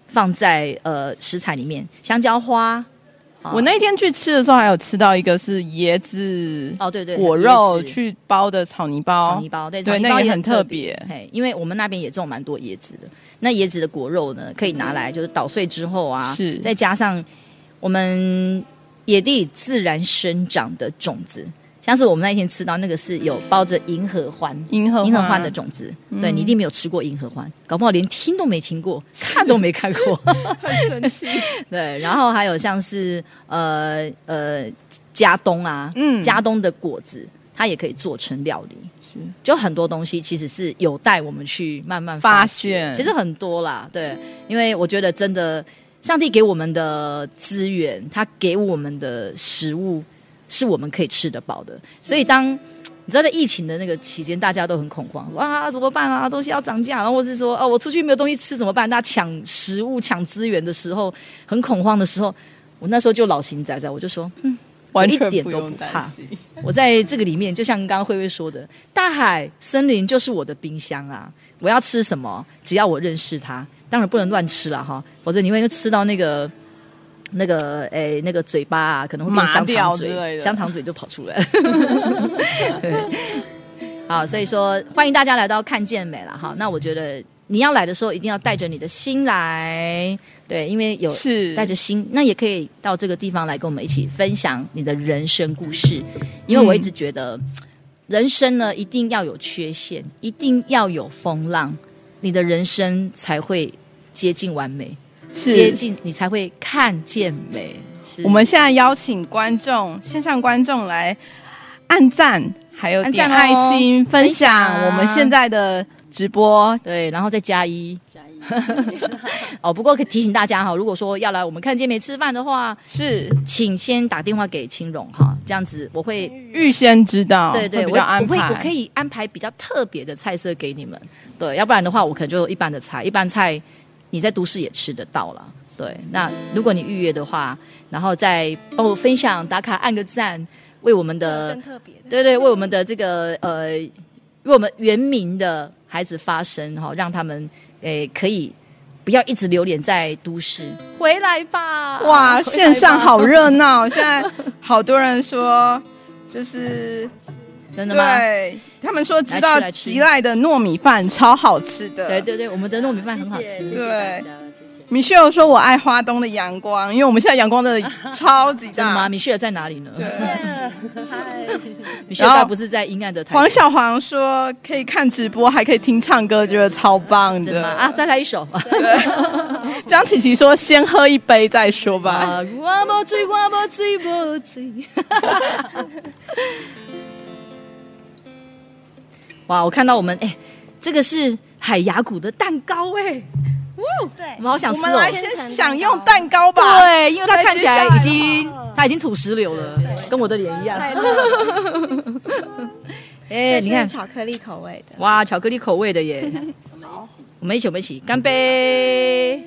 放在呃食材里面。香蕉花，我那天去吃的时候，还有吃到一个是椰子哦，对对，果肉去包的草泥包，草泥包对，对，那也很特别。嘿，因为我们那边也种蛮多椰子的，那椰子的果肉呢，可以拿来就是捣碎之后啊，是。再加上我们。野地自然生长的种子，像是我们那天吃到那个是有包着银河欢、银河银合欢的种子。嗯、对，你一定没有吃过银河欢，搞不好连听都没听过，看都没看过，<laughs> 很神奇。<laughs> 对，然后还有像是呃呃加冬啊，嗯，加冬的果子，它也可以做成料理。是，就很多东西其实是有待我们去慢慢发，发现。其实很多啦，对，因为我觉得真的。上帝给我们的资源，他给我们的食物，是我们可以吃得饱的。所以当你知道在疫情的那个期间，大家都很恐慌，哇，怎么办啊？东西要涨价，然后或是说，哦，我出去没有东西吃怎么办？大家抢食物、抢资源的时候，很恐慌的时候，我那时候就老神在在，我就说，嗯，我一点都不怕。我在这个里面，就像刚刚慧慧说的，大海、森林就是我的冰箱啊！我要吃什么，只要我认识它。当然不能乱吃了哈，否则你会吃到那个那个诶那个嘴巴啊，可能会变香肠嘴，香肠嘴就跑出来了。<laughs> 对，好，所以说欢迎大家来到看见美了哈。那我觉得你要来的时候，一定要带着你的心来，对，因为有是带着心，那也可以到这个地方来跟我们一起分享你的人生故事。因为我一直觉得。嗯人生呢，一定要有缺陷，一定要有风浪，你的人生才会接近完美，接近你才会看见美。是。我们现在邀请观众，线上观众来按赞，还有点爱心，分享我们现在的直播，对，然后再加一。<laughs> 哦，不过可以提醒大家哈，如果说要来我们看见没吃饭的话，是。请先打电话给青荣哈，这样子我会预先知道，对对，我我会我可以安排比较特别的菜色给你们，对，要不然的话我可能就一般的菜，一般菜你在都市也吃得到了，对。那如果你预约的话，然后再帮我分享打卡按个赞，为我们的对对，为我们的这个呃，为我们原民的孩子发声哈，让他们。诶，可以不要一直流连在都市，回来吧！哇，线上好热闹，现在好多人说，就是真的吗？对，他们说知道吉赖的糯米饭超好吃的，对对对，我们的糯米饭很好吃，对。米歇尔说：“我爱花东的阳光，因为我们现在阳光真的 <laughs> 超级大。”真的吗？米歇尔在哪里呢？米歇尔不是在阴暗的台。黄小黄说：“可以看直播，还可以听唱歌，觉得超棒的。”啊，再来一首。对。<laughs> 张琪琪说：“先喝一杯再说吧。”我不醉，我不醉，不醉。<laughs> 哇！我看到我们哎，这个是海牙谷的蛋糕哎。对，我们好想吃哦！我们来先享用蛋糕吧。对，因为它看起来已经，它已经吐石榴了，跟我的脸一样。<laughs> 哎，你看，巧克力口味的。哇，巧克力口味的耶！我们一起，我们一起，干杯！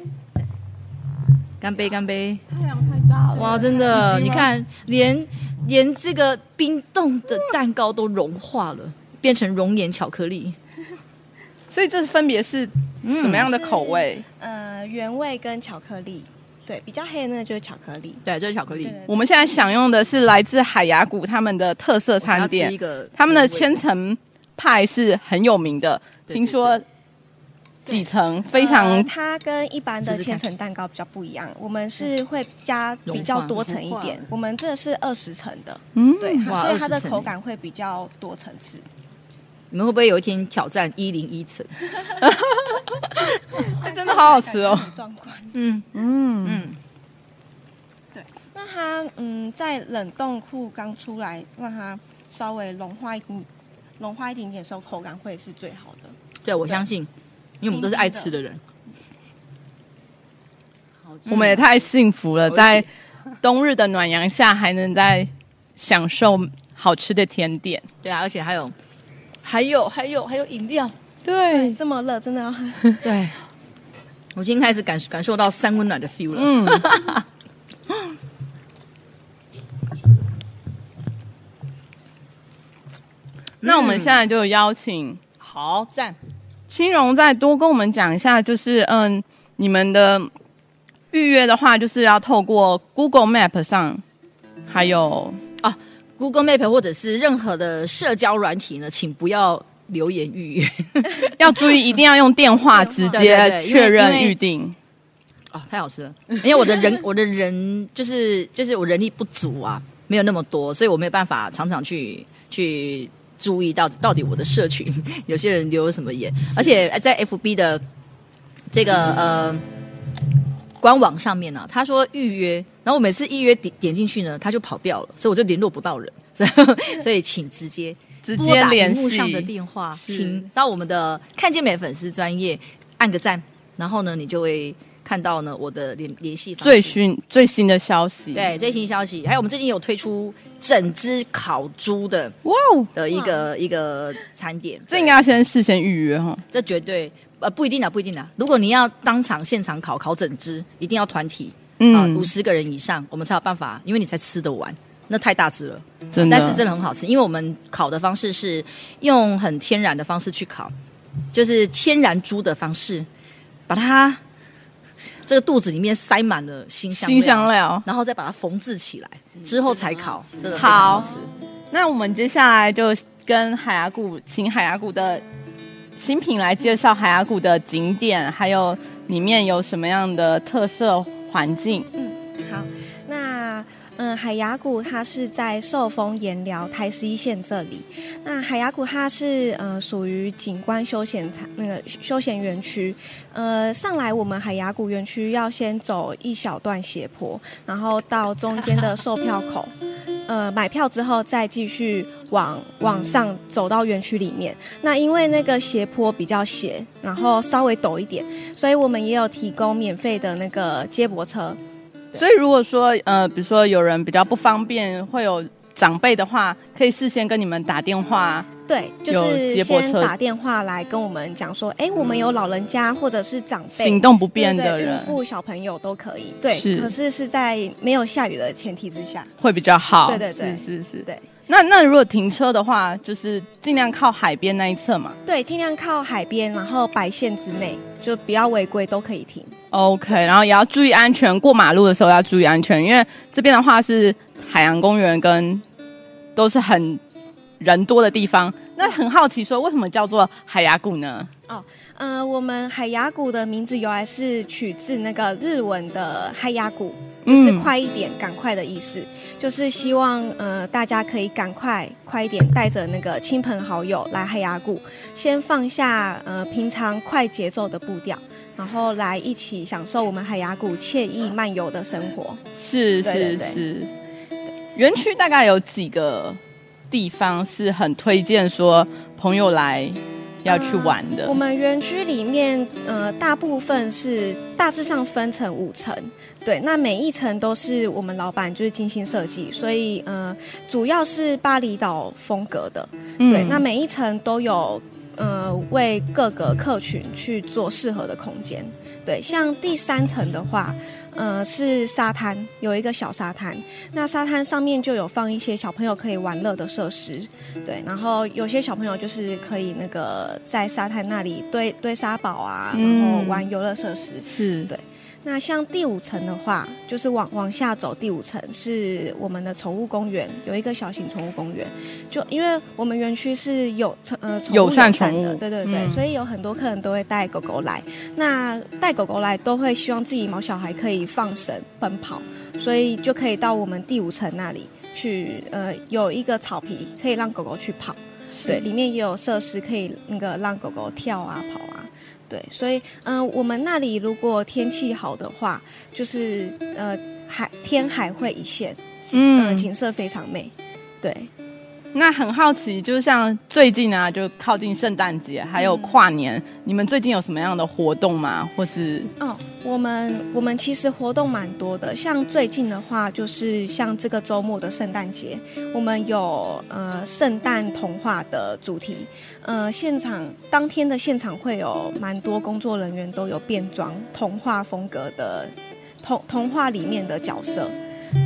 干杯，干杯！太阳太大了。哇，真的，你看，连连这个冰冻的蛋糕都融化了，变成熔岩巧克力。<laughs> 所以这分别是什么样的口味？呃，原味跟巧克力，对，比较黑的那个就是巧克力，对，就是巧克力。我们现在享用的是来自海牙谷他们的特色餐点，一个他们的千层派是很有名的，听说几层？非常、呃。它跟一般的千层蛋糕比较不一样，我们是会加比较多层一点，我们这是二十层的，嗯，对，所以它的口感会比较多层次。你们会不会有一天挑战一零一层？<laughs> 真的好好吃哦！嗯嗯嗯，对。那它嗯，在冷冻库刚出来，让它稍微融化一点，融化一点点的时候，口感会是最好的。对，我相信，因为我们都是爱吃的人。我们也太幸福了，在冬日的暖阳下，还能在享受好吃的甜点。对啊，而且还有。还有还有还有饮料，对，这么热，真的要喝。<laughs> 对，我已经开始感感受到三温暖的 feel 了。嗯，那我们现在就邀请好赞青荣再多跟我们讲一下，就是嗯，你们的预约的话，就是要透过 Google Map 上，还有啊。Google Map 或者是任何的社交软体呢，请不要留言预约，<laughs> 要注意，一定要用电话直接确认预定。哦，太好吃了！因为我的人，<laughs> 我的人就是就是我人力不足啊，没有那么多，所以我没有办法常常去去注意到到底我的社群 <laughs> 有些人留了什么言，而且在 FB 的这个呃。官网上面呢、啊，他说预约，然后我每次预约点点进去呢，他就跑掉了，所以我就联络不到人，所以所以请直接直接联系。上的电话，请到我们的看见美粉丝专业按个赞，然后呢，你就会看到呢我的联联系最新最新的消息，对最新消息，还有我们最近有推出整只烤猪的哇的一个一个餐点，这应该要先事先预约哈，这绝对。呃，不一定的，不一定的。如果你要当场现场烤烤整只，一定要团体，嗯，五十个人以上，我们才有办法，因为你才吃得完，那太大只了，真的。但是真的很好吃，因为我们烤的方式是用很天然的方式去烤，就是天然猪的方式，把它这个肚子里面塞满了新香新香料，然后再把它缝制起来，之后才烤，真的好好吃。那我们接下来就跟海牙谷，请海牙谷的新品来介绍海牙谷的景点，还有里面有什么样的特色环境。嗯，海牙谷它是在寿丰盐寮台十一线这里。那海牙谷它是呃属于景观休闲场那个休闲园区。呃，上来我们海牙谷园区要先走一小段斜坡，然后到中间的售票口。呃，买票之后再继续往往上走到园区里面。那因为那个斜坡比较斜，然后稍微陡一点，所以我们也有提供免费的那个接驳车。所以如果说呃，比如说有人比较不方便，会有长辈的话，可以事先跟你们打电话。对，就是先打电话来跟我们讲说，哎，我们有老人家或者是长辈行动不便的人，孕妇小朋友都可以。对，可是是在没有下雨的前提之下，会比较好。对对对，是是是，对。那那如果停车的话，就是尽量靠海边那一侧嘛。对，尽量靠海边，然后白线之内，就不要违规都可以停。OK，然后也要注意安全，过马路的时候要注意安全，因为这边的话是海洋公园，跟都是很。人多的地方，那很好奇说，为什么叫做海牙谷呢？哦，呃，我们海牙谷的名字由来是取自那个日文的“海牙谷”，就是快一点、赶、嗯、快的意思，就是希望呃大家可以赶快快一点，带着那个亲朋好友来海牙谷，先放下呃平常快节奏的步调，然后来一起享受我们海牙谷惬意漫游的生活。是是是，园区大概有几个？地方是很推荐说朋友来要去玩的。嗯、我们园区里面，呃，大部分是大致上分成五层，对，那每一层都是我们老板就是精心设计，所以呃，主要是巴厘岛风格的，对，嗯、那每一层都有呃为各个客群去做适合的空间，对，像第三层的话。呃，是沙滩，有一个小沙滩。那沙滩上面就有放一些小朋友可以玩乐的设施，对。然后有些小朋友就是可以那个在沙滩那里堆堆沙堡啊，然后玩游乐设施，是对。那像第五层的话，就是往往下走，第五层是我们的宠物公园，有一个小型宠物公园。就因为我们园区是有呃宠物友善的，对对对，嗯、所以有很多客人都会带狗狗来。那带狗狗来都会希望自己毛小孩可以放绳奔跑，所以就可以到我们第五层那里去，呃，有一个草皮可以让狗狗去跑，对，里面也有设施可以那个让狗狗跳啊跑啊。对，所以嗯、呃，我们那里如果天气好的话，就是呃海天海会一线，嗯、呃，景色非常美。对，那很好奇，就像最近啊，就靠近圣诞节，还有跨年，你们最近有什么样的活动吗？或是哦，我们我们其实活动蛮多的，像最近的话，就是像这个周末的圣诞节，我们有呃圣诞童话的主题。呃，现场当天的现场会有蛮多工作人员都有变装童话风格的童童话里面的角色，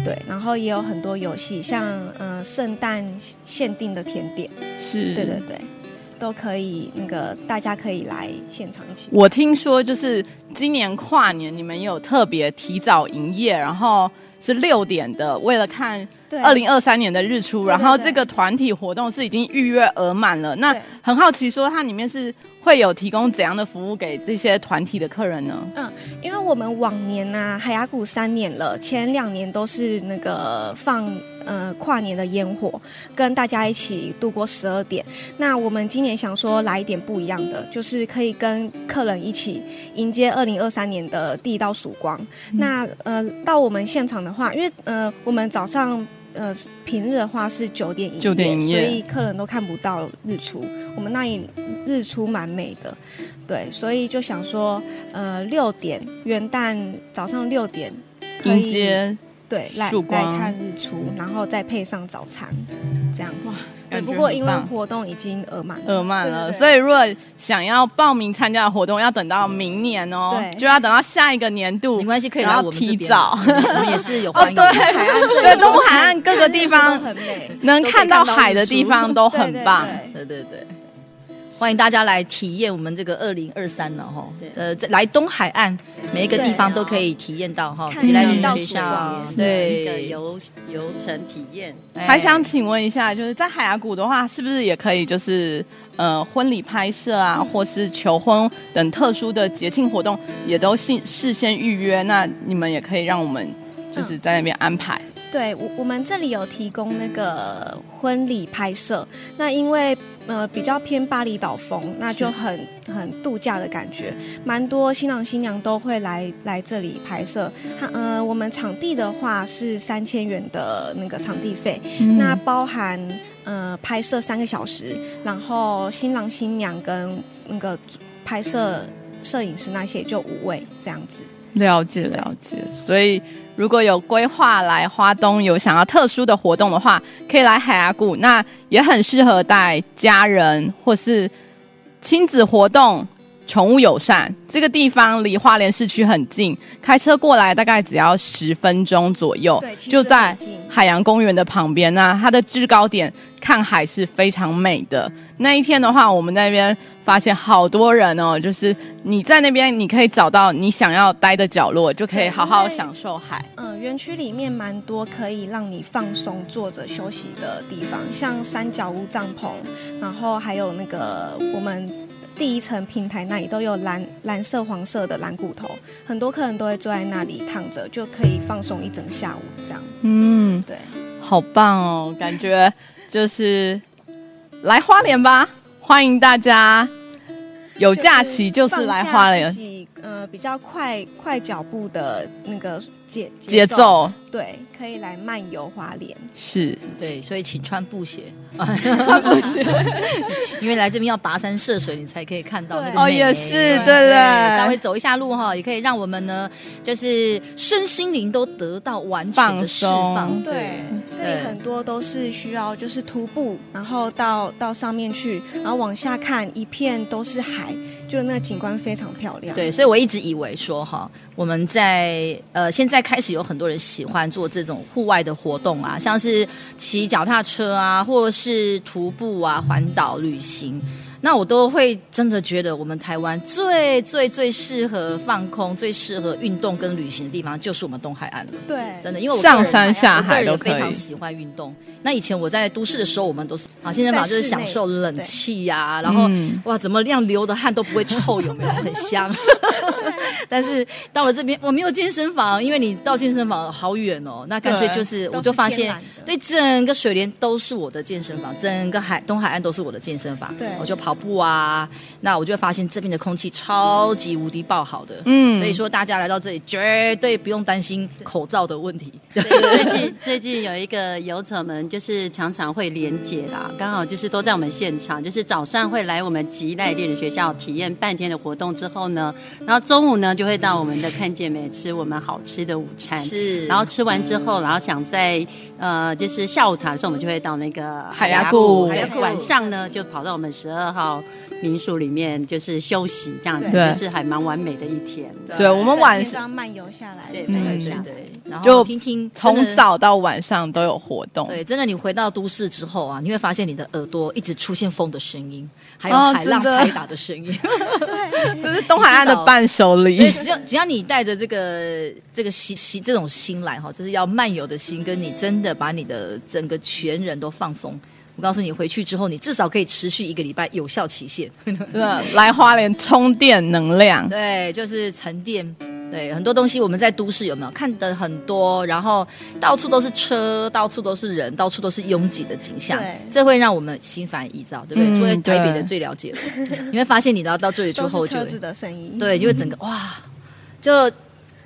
对，然后也有很多游戏，像呃圣诞限定的甜点，是，对对对，都可以，那个大家可以来现场一起。我听说就是今年跨年你们也有特别提早营业，然后是六点的，为了看。二零二三年的日出，然后这个团体活动是已经预约额满了。那很好奇，说它里面是会有提供怎样的服务给这些团体的客人呢？嗯，因为我们往年啊，海牙谷三年了，前两年都是那个放呃跨年的烟火，跟大家一起度过十二点。那我们今年想说来一点不一样的，就是可以跟客人一起迎接二零二三年的第一道曙光。嗯、那呃到我们现场的话，因为呃我们早上。呃，平日的话是九点营业，所以客人都看不到日出。我们那里日出蛮美的，对，所以就想说，呃，六点元旦早上六点可以接对来来看日出，然后再配上早餐，这样子。对，不过因为活动已经额满，额满了，所以如果想要报名参加的活动，要等到明年哦，对，就要等到下一个年度。没关系，可以来我们提早，我们也是有欢迎。对，海岸对，东部海岸各个地方很美，能看到海的地方都很棒。对对对，欢迎大家来体验我们这个二零二三了哈。呃，来东海岸每一个地方都可以体验到哈。吉来女学校对游游程体验。还想请问一下，就是在海牙谷的话，是不是也可以就是呃婚礼拍摄啊，或是求婚等特殊的节庆活动，也都事事先预约？那你们也可以让我们就是在那边安排。对，我我们这里有提供那个婚礼拍摄，那因为呃比较偏巴厘岛风，那就很很度假的感觉，蛮多新郎新娘都会来来这里拍摄。呃，我们场地的话是三千元的那个场地费，嗯、那包含呃拍摄三个小时，然后新郎新娘跟那个拍摄摄影师那些就五位这样子。了解了解，所以。如果有规划来花东有想要特殊的活动的话，可以来海牙谷，那也很适合带家人或是亲子活动，宠物友善。这个地方离花莲市区很近，开车过来大概只要十分钟左右，就在海洋公园的旁边。那它的制高点看海是非常美的。那一天的话，我们那边发现好多人哦，就是你在那边，你可以找到你想要待的角落，就可以好好享受海。嗯，园区里面蛮多可以让你放松、坐着休息的地方，像三角屋帐篷，然后还有那个我们第一层平台那里都有蓝蓝色、黄色的蓝骨头，很多客人都会坐在那里躺着，就可以放松一整下午这样。嗯，对，好棒哦，感觉就是。来花莲吧，<laughs> 欢迎大家！有假期就是来花莲，呃，比较快快脚步的那个节节奏。对，可以来漫游花莲，是。对，所以请穿布鞋，穿布鞋，<laughs> 因为来这边要跋山涉水，你才可以看到那个哦，也是，对对，对，稍微走一下路哈，也可以让我们呢，就是身心灵都得到完全的释放。对，这里很多都是需要就是徒步，然后到到上面去，然后往下看，一片都是海，就那景观非常漂亮。对，所以我一直以为说哈，我们在呃现在开始有很多人喜欢。做这种户外的活动啊，像是骑脚踏车啊，或是徒步啊，环岛旅行。那我都会真的觉得，我们台湾最最最适合放空、最适合运动跟旅行的地方，就是我们东海岸了。对，真的，因为我上山下海都非常喜欢运动。那以前我在都市的时候，我们都是啊，健身房就是享受冷气呀、啊，然后、嗯、哇，怎么样流的汗都不会臭，有没有？很香。但是到了这边，我没有健身房，因为你到健身房好远哦。那干脆就是，我就发现，对，整个水莲都是我的健身房，整个海东海岸都是我的健身房。对，我就跑。步啊，那我就会发现这边的空气超级无敌爆好的，嗯，所以说大家来到这里绝对不用担心口罩的问题。对最近最近有一个游者们，就是常常会连结啦，刚好就是都在我们现场，就是早上会来我们吉奈电的学校体验半天的活动之后呢，然后中午呢就会到我们的看见美吃我们好吃的午餐，是，然后吃完之后，然后想在呃就是下午茶的时候，我们就会到那个海牙谷，海牙谷晚上呢就跑到我们十二号。民宿里面就是休息，这样子就是还蛮完美的一天。对，对我们晚上漫游下来，对，漫游下来，然后听听从早到晚上都有活动。对，真的，你回到都市之后啊，你会发现你的耳朵一直出现风的声音，还有海浪拍打的声音。<laughs> 对，这是东海岸的伴手礼。对，只要只要你带着这个这个心心这种心来哈，就是要漫游的心，跟你真的把你的整个全人都放松。我告诉你，回去之后你至少可以持续一个礼拜有效期限。对，来花莲充电能量。对，就是沉淀。对，很多东西我们在都市有没有看的很多，然后到处都是车，到处都是人，到处都是拥挤的景象。对，这会让我们心烦意躁，对不对？作为、嗯、台北的最了解了，你会发现你到到这里之后就，车子的声音。对，因为整个哇，就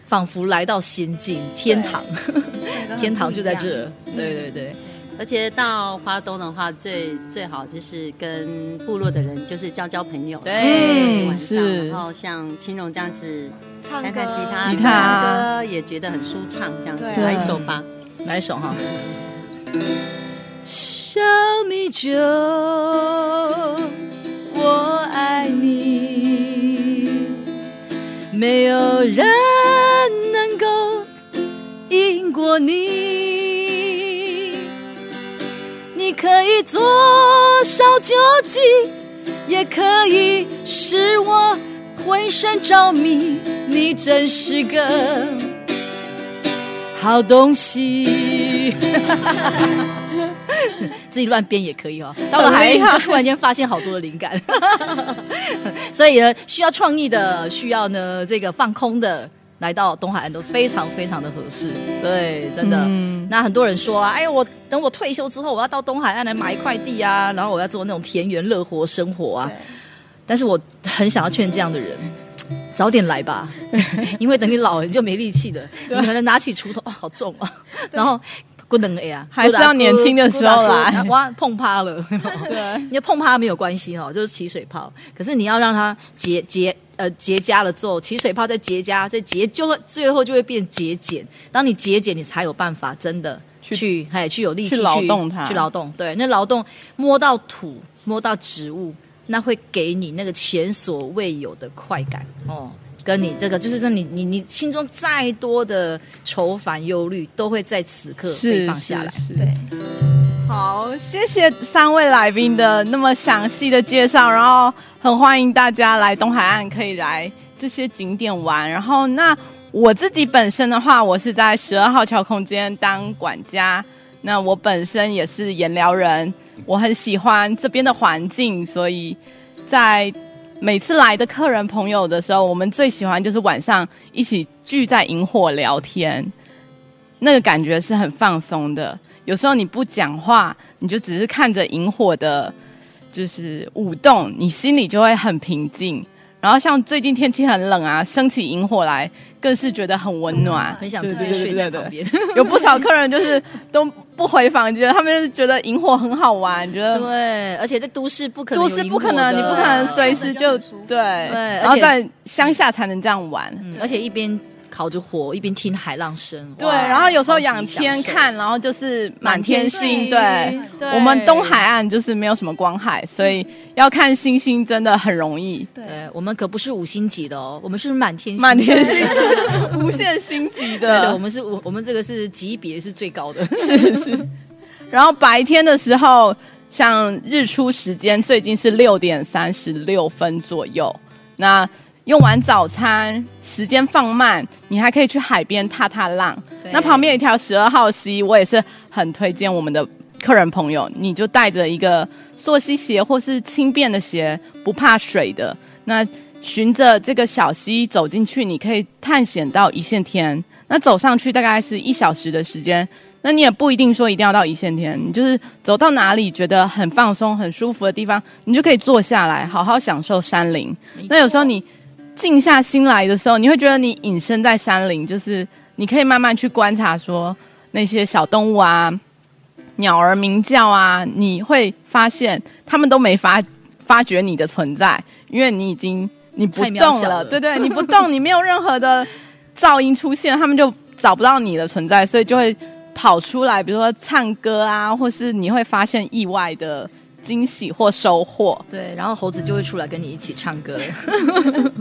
仿佛来到仙境天堂，<laughs> 天堂就在这。对对对。而且到花东的话，最最好就是跟部落的人就是交交朋友。对，晚上，然后像青龙这样子弹弹吉他，吉他唱歌也觉得很舒畅。这样子，来一首吧，来一首哈。小米酒，我爱你，没有人能够赢过你。你可以坐烧酒鸡，也可以使我浑身着迷。你真是个好东西。<laughs> <laughs> 自己乱编也可以哦。到了海边，就突然间发现好多的灵感。<laughs> 所以呢，需要创意的，需要呢这个放空的。来到东海岸都非常非常的合适，对，真的。嗯、那很多人说啊，哎，我等我退休之后，我要到东海岸来买一块地啊，然后我要做那种田园乐活生活啊。但是我很想要劝这样的人，早点来吧，<laughs> 因为等你老了你就没力气了，你可能拿起锄头啊，好重啊，然后。不能哎呀，还是要年轻的时候来。哇，碰趴了，<laughs> 对，因为碰趴没有关系哦，就是起水泡。可是你要让它结结呃结痂了之后，起水泡再结痂再结，就会最后就会变结茧。当你结茧，你才有办法真的去哎去，去有力气去劳动它，去劳动。对，那劳动摸到土，摸到植物，那会给你那个前所未有的快感哦。跟你这个，就是说你你你心中再多的愁烦忧虑，都会在此刻被放下来。对，好，谢谢三位来宾的那么详细的介绍，然后很欢迎大家来东海岸，可以来这些景点玩。然后，那我自己本身的话，我是在十二号桥空间当管家，那我本身也是演聊人，我很喜欢这边的环境，所以在。每次来的客人朋友的时候，我们最喜欢就是晚上一起聚在萤火聊天，那个感觉是很放松的。有时候你不讲话，你就只是看着萤火的，就是舞动，你心里就会很平静。然后像最近天气很冷啊，升起萤火来，更是觉得很温暖，很想直接睡在旁边。有不少客人就是都不回房间，他们就是觉得萤火很好玩，觉得对。而且在都市不可能，都市不可能，你不可能随时就对。对，然后在乡下才能这样玩，嗯、而且一边。烤着火，一边听海浪声。对，然后有时候仰天看，然后就是满天星。对，我们东海岸就是没有什么光害，所以要看星星真的很容易。对，我们可不是五星级的哦，我们是满天星，满天星，<laughs> 无限星级的。对，我们是，我我们这个是级别是最高的，<laughs> 是是。然后白天的时候，像日出时间最近是六点三十六分左右，那。用完早餐，时间放慢，你还可以去海边踏踏浪。对那旁边有一条十二号溪，我也是很推荐我们的客人朋友，你就带着一个溯溪鞋或是轻便的鞋，不怕水的。那循着这个小溪走进去，你可以探险到一线天。那走上去大概是一小时的时间。那你也不一定说一定要到一线天，你就是走到哪里觉得很放松、很舒服的地方，你就可以坐下来，好好享受山林。那有时候你。静下心来的时候，你会觉得你隐身在山林，就是你可以慢慢去观察，说那些小动物啊、鸟儿鸣叫啊，你会发现他们都没发发觉你的存在，因为你已经你不动了，了。对对，你不动，你没有任何的噪音出现，他们就找不到你的存在，所以就会跑出来，比如说唱歌啊，或是你会发现意外的。惊喜或收获，对，然后猴子就会出来跟你一起唱歌，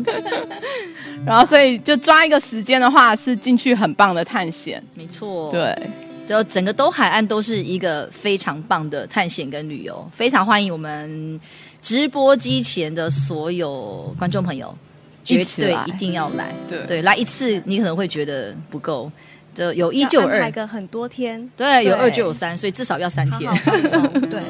<laughs> 然后所以就抓一个时间的话，是进去很棒的探险，没错，对，就整个东海岸都是一个非常棒的探险跟旅游，非常欢迎我们直播机前的所有观众朋友，绝对一定要来，对。对，来一次你可能会觉得不够，就有一就有二，来个很多天，对，有二就有三，所以至少要三天，好好 <laughs> 对。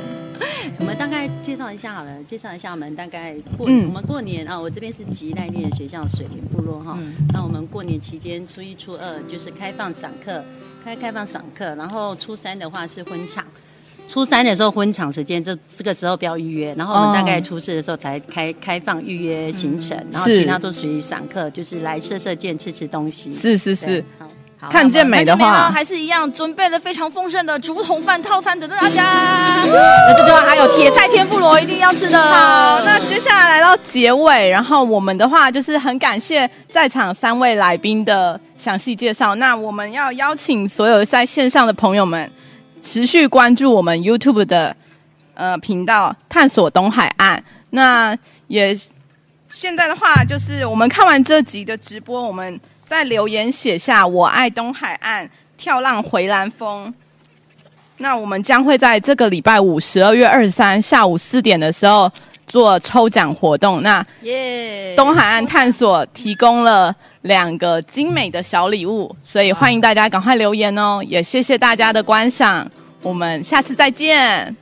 <laughs> 我们大概介绍一下好了，介绍一下我们大概过，嗯、我们过年啊，我这边是吉奈念学校水林部落哈。嗯、那我们过年期间，初一、初二就是开放赏课，开开放赏课，然后初三的话是婚场。初三的时候婚场时间，这这个时候不要预约，然后我们大概初四的时候才开开放预约行程，嗯、然后其他都属于散客，就是来射射箭、吃吃东西。是是是。看见美的话，还是一样准备了非常丰盛的竹筒饭套餐等着大家。那这地方还有铁菜天妇罗，一定要吃的。好，那接下来来到结尾，然后我们的话就是很感谢在场三位来宾的详细介绍。那我们要邀请所有在线上的朋友们持续关注我们 YouTube 的呃频道，探索东海岸。那也现在的话，就是我们看完这集的直播，我们。在留言写下“我爱东海岸，跳浪回蓝峰”。那我们将会在这个礼拜五，十二月二十三下午四点的时候做抽奖活动。那耶，东海岸探索提供了两个精美的小礼物，所以欢迎大家赶快留言哦！也谢谢大家的观赏，我们下次再见。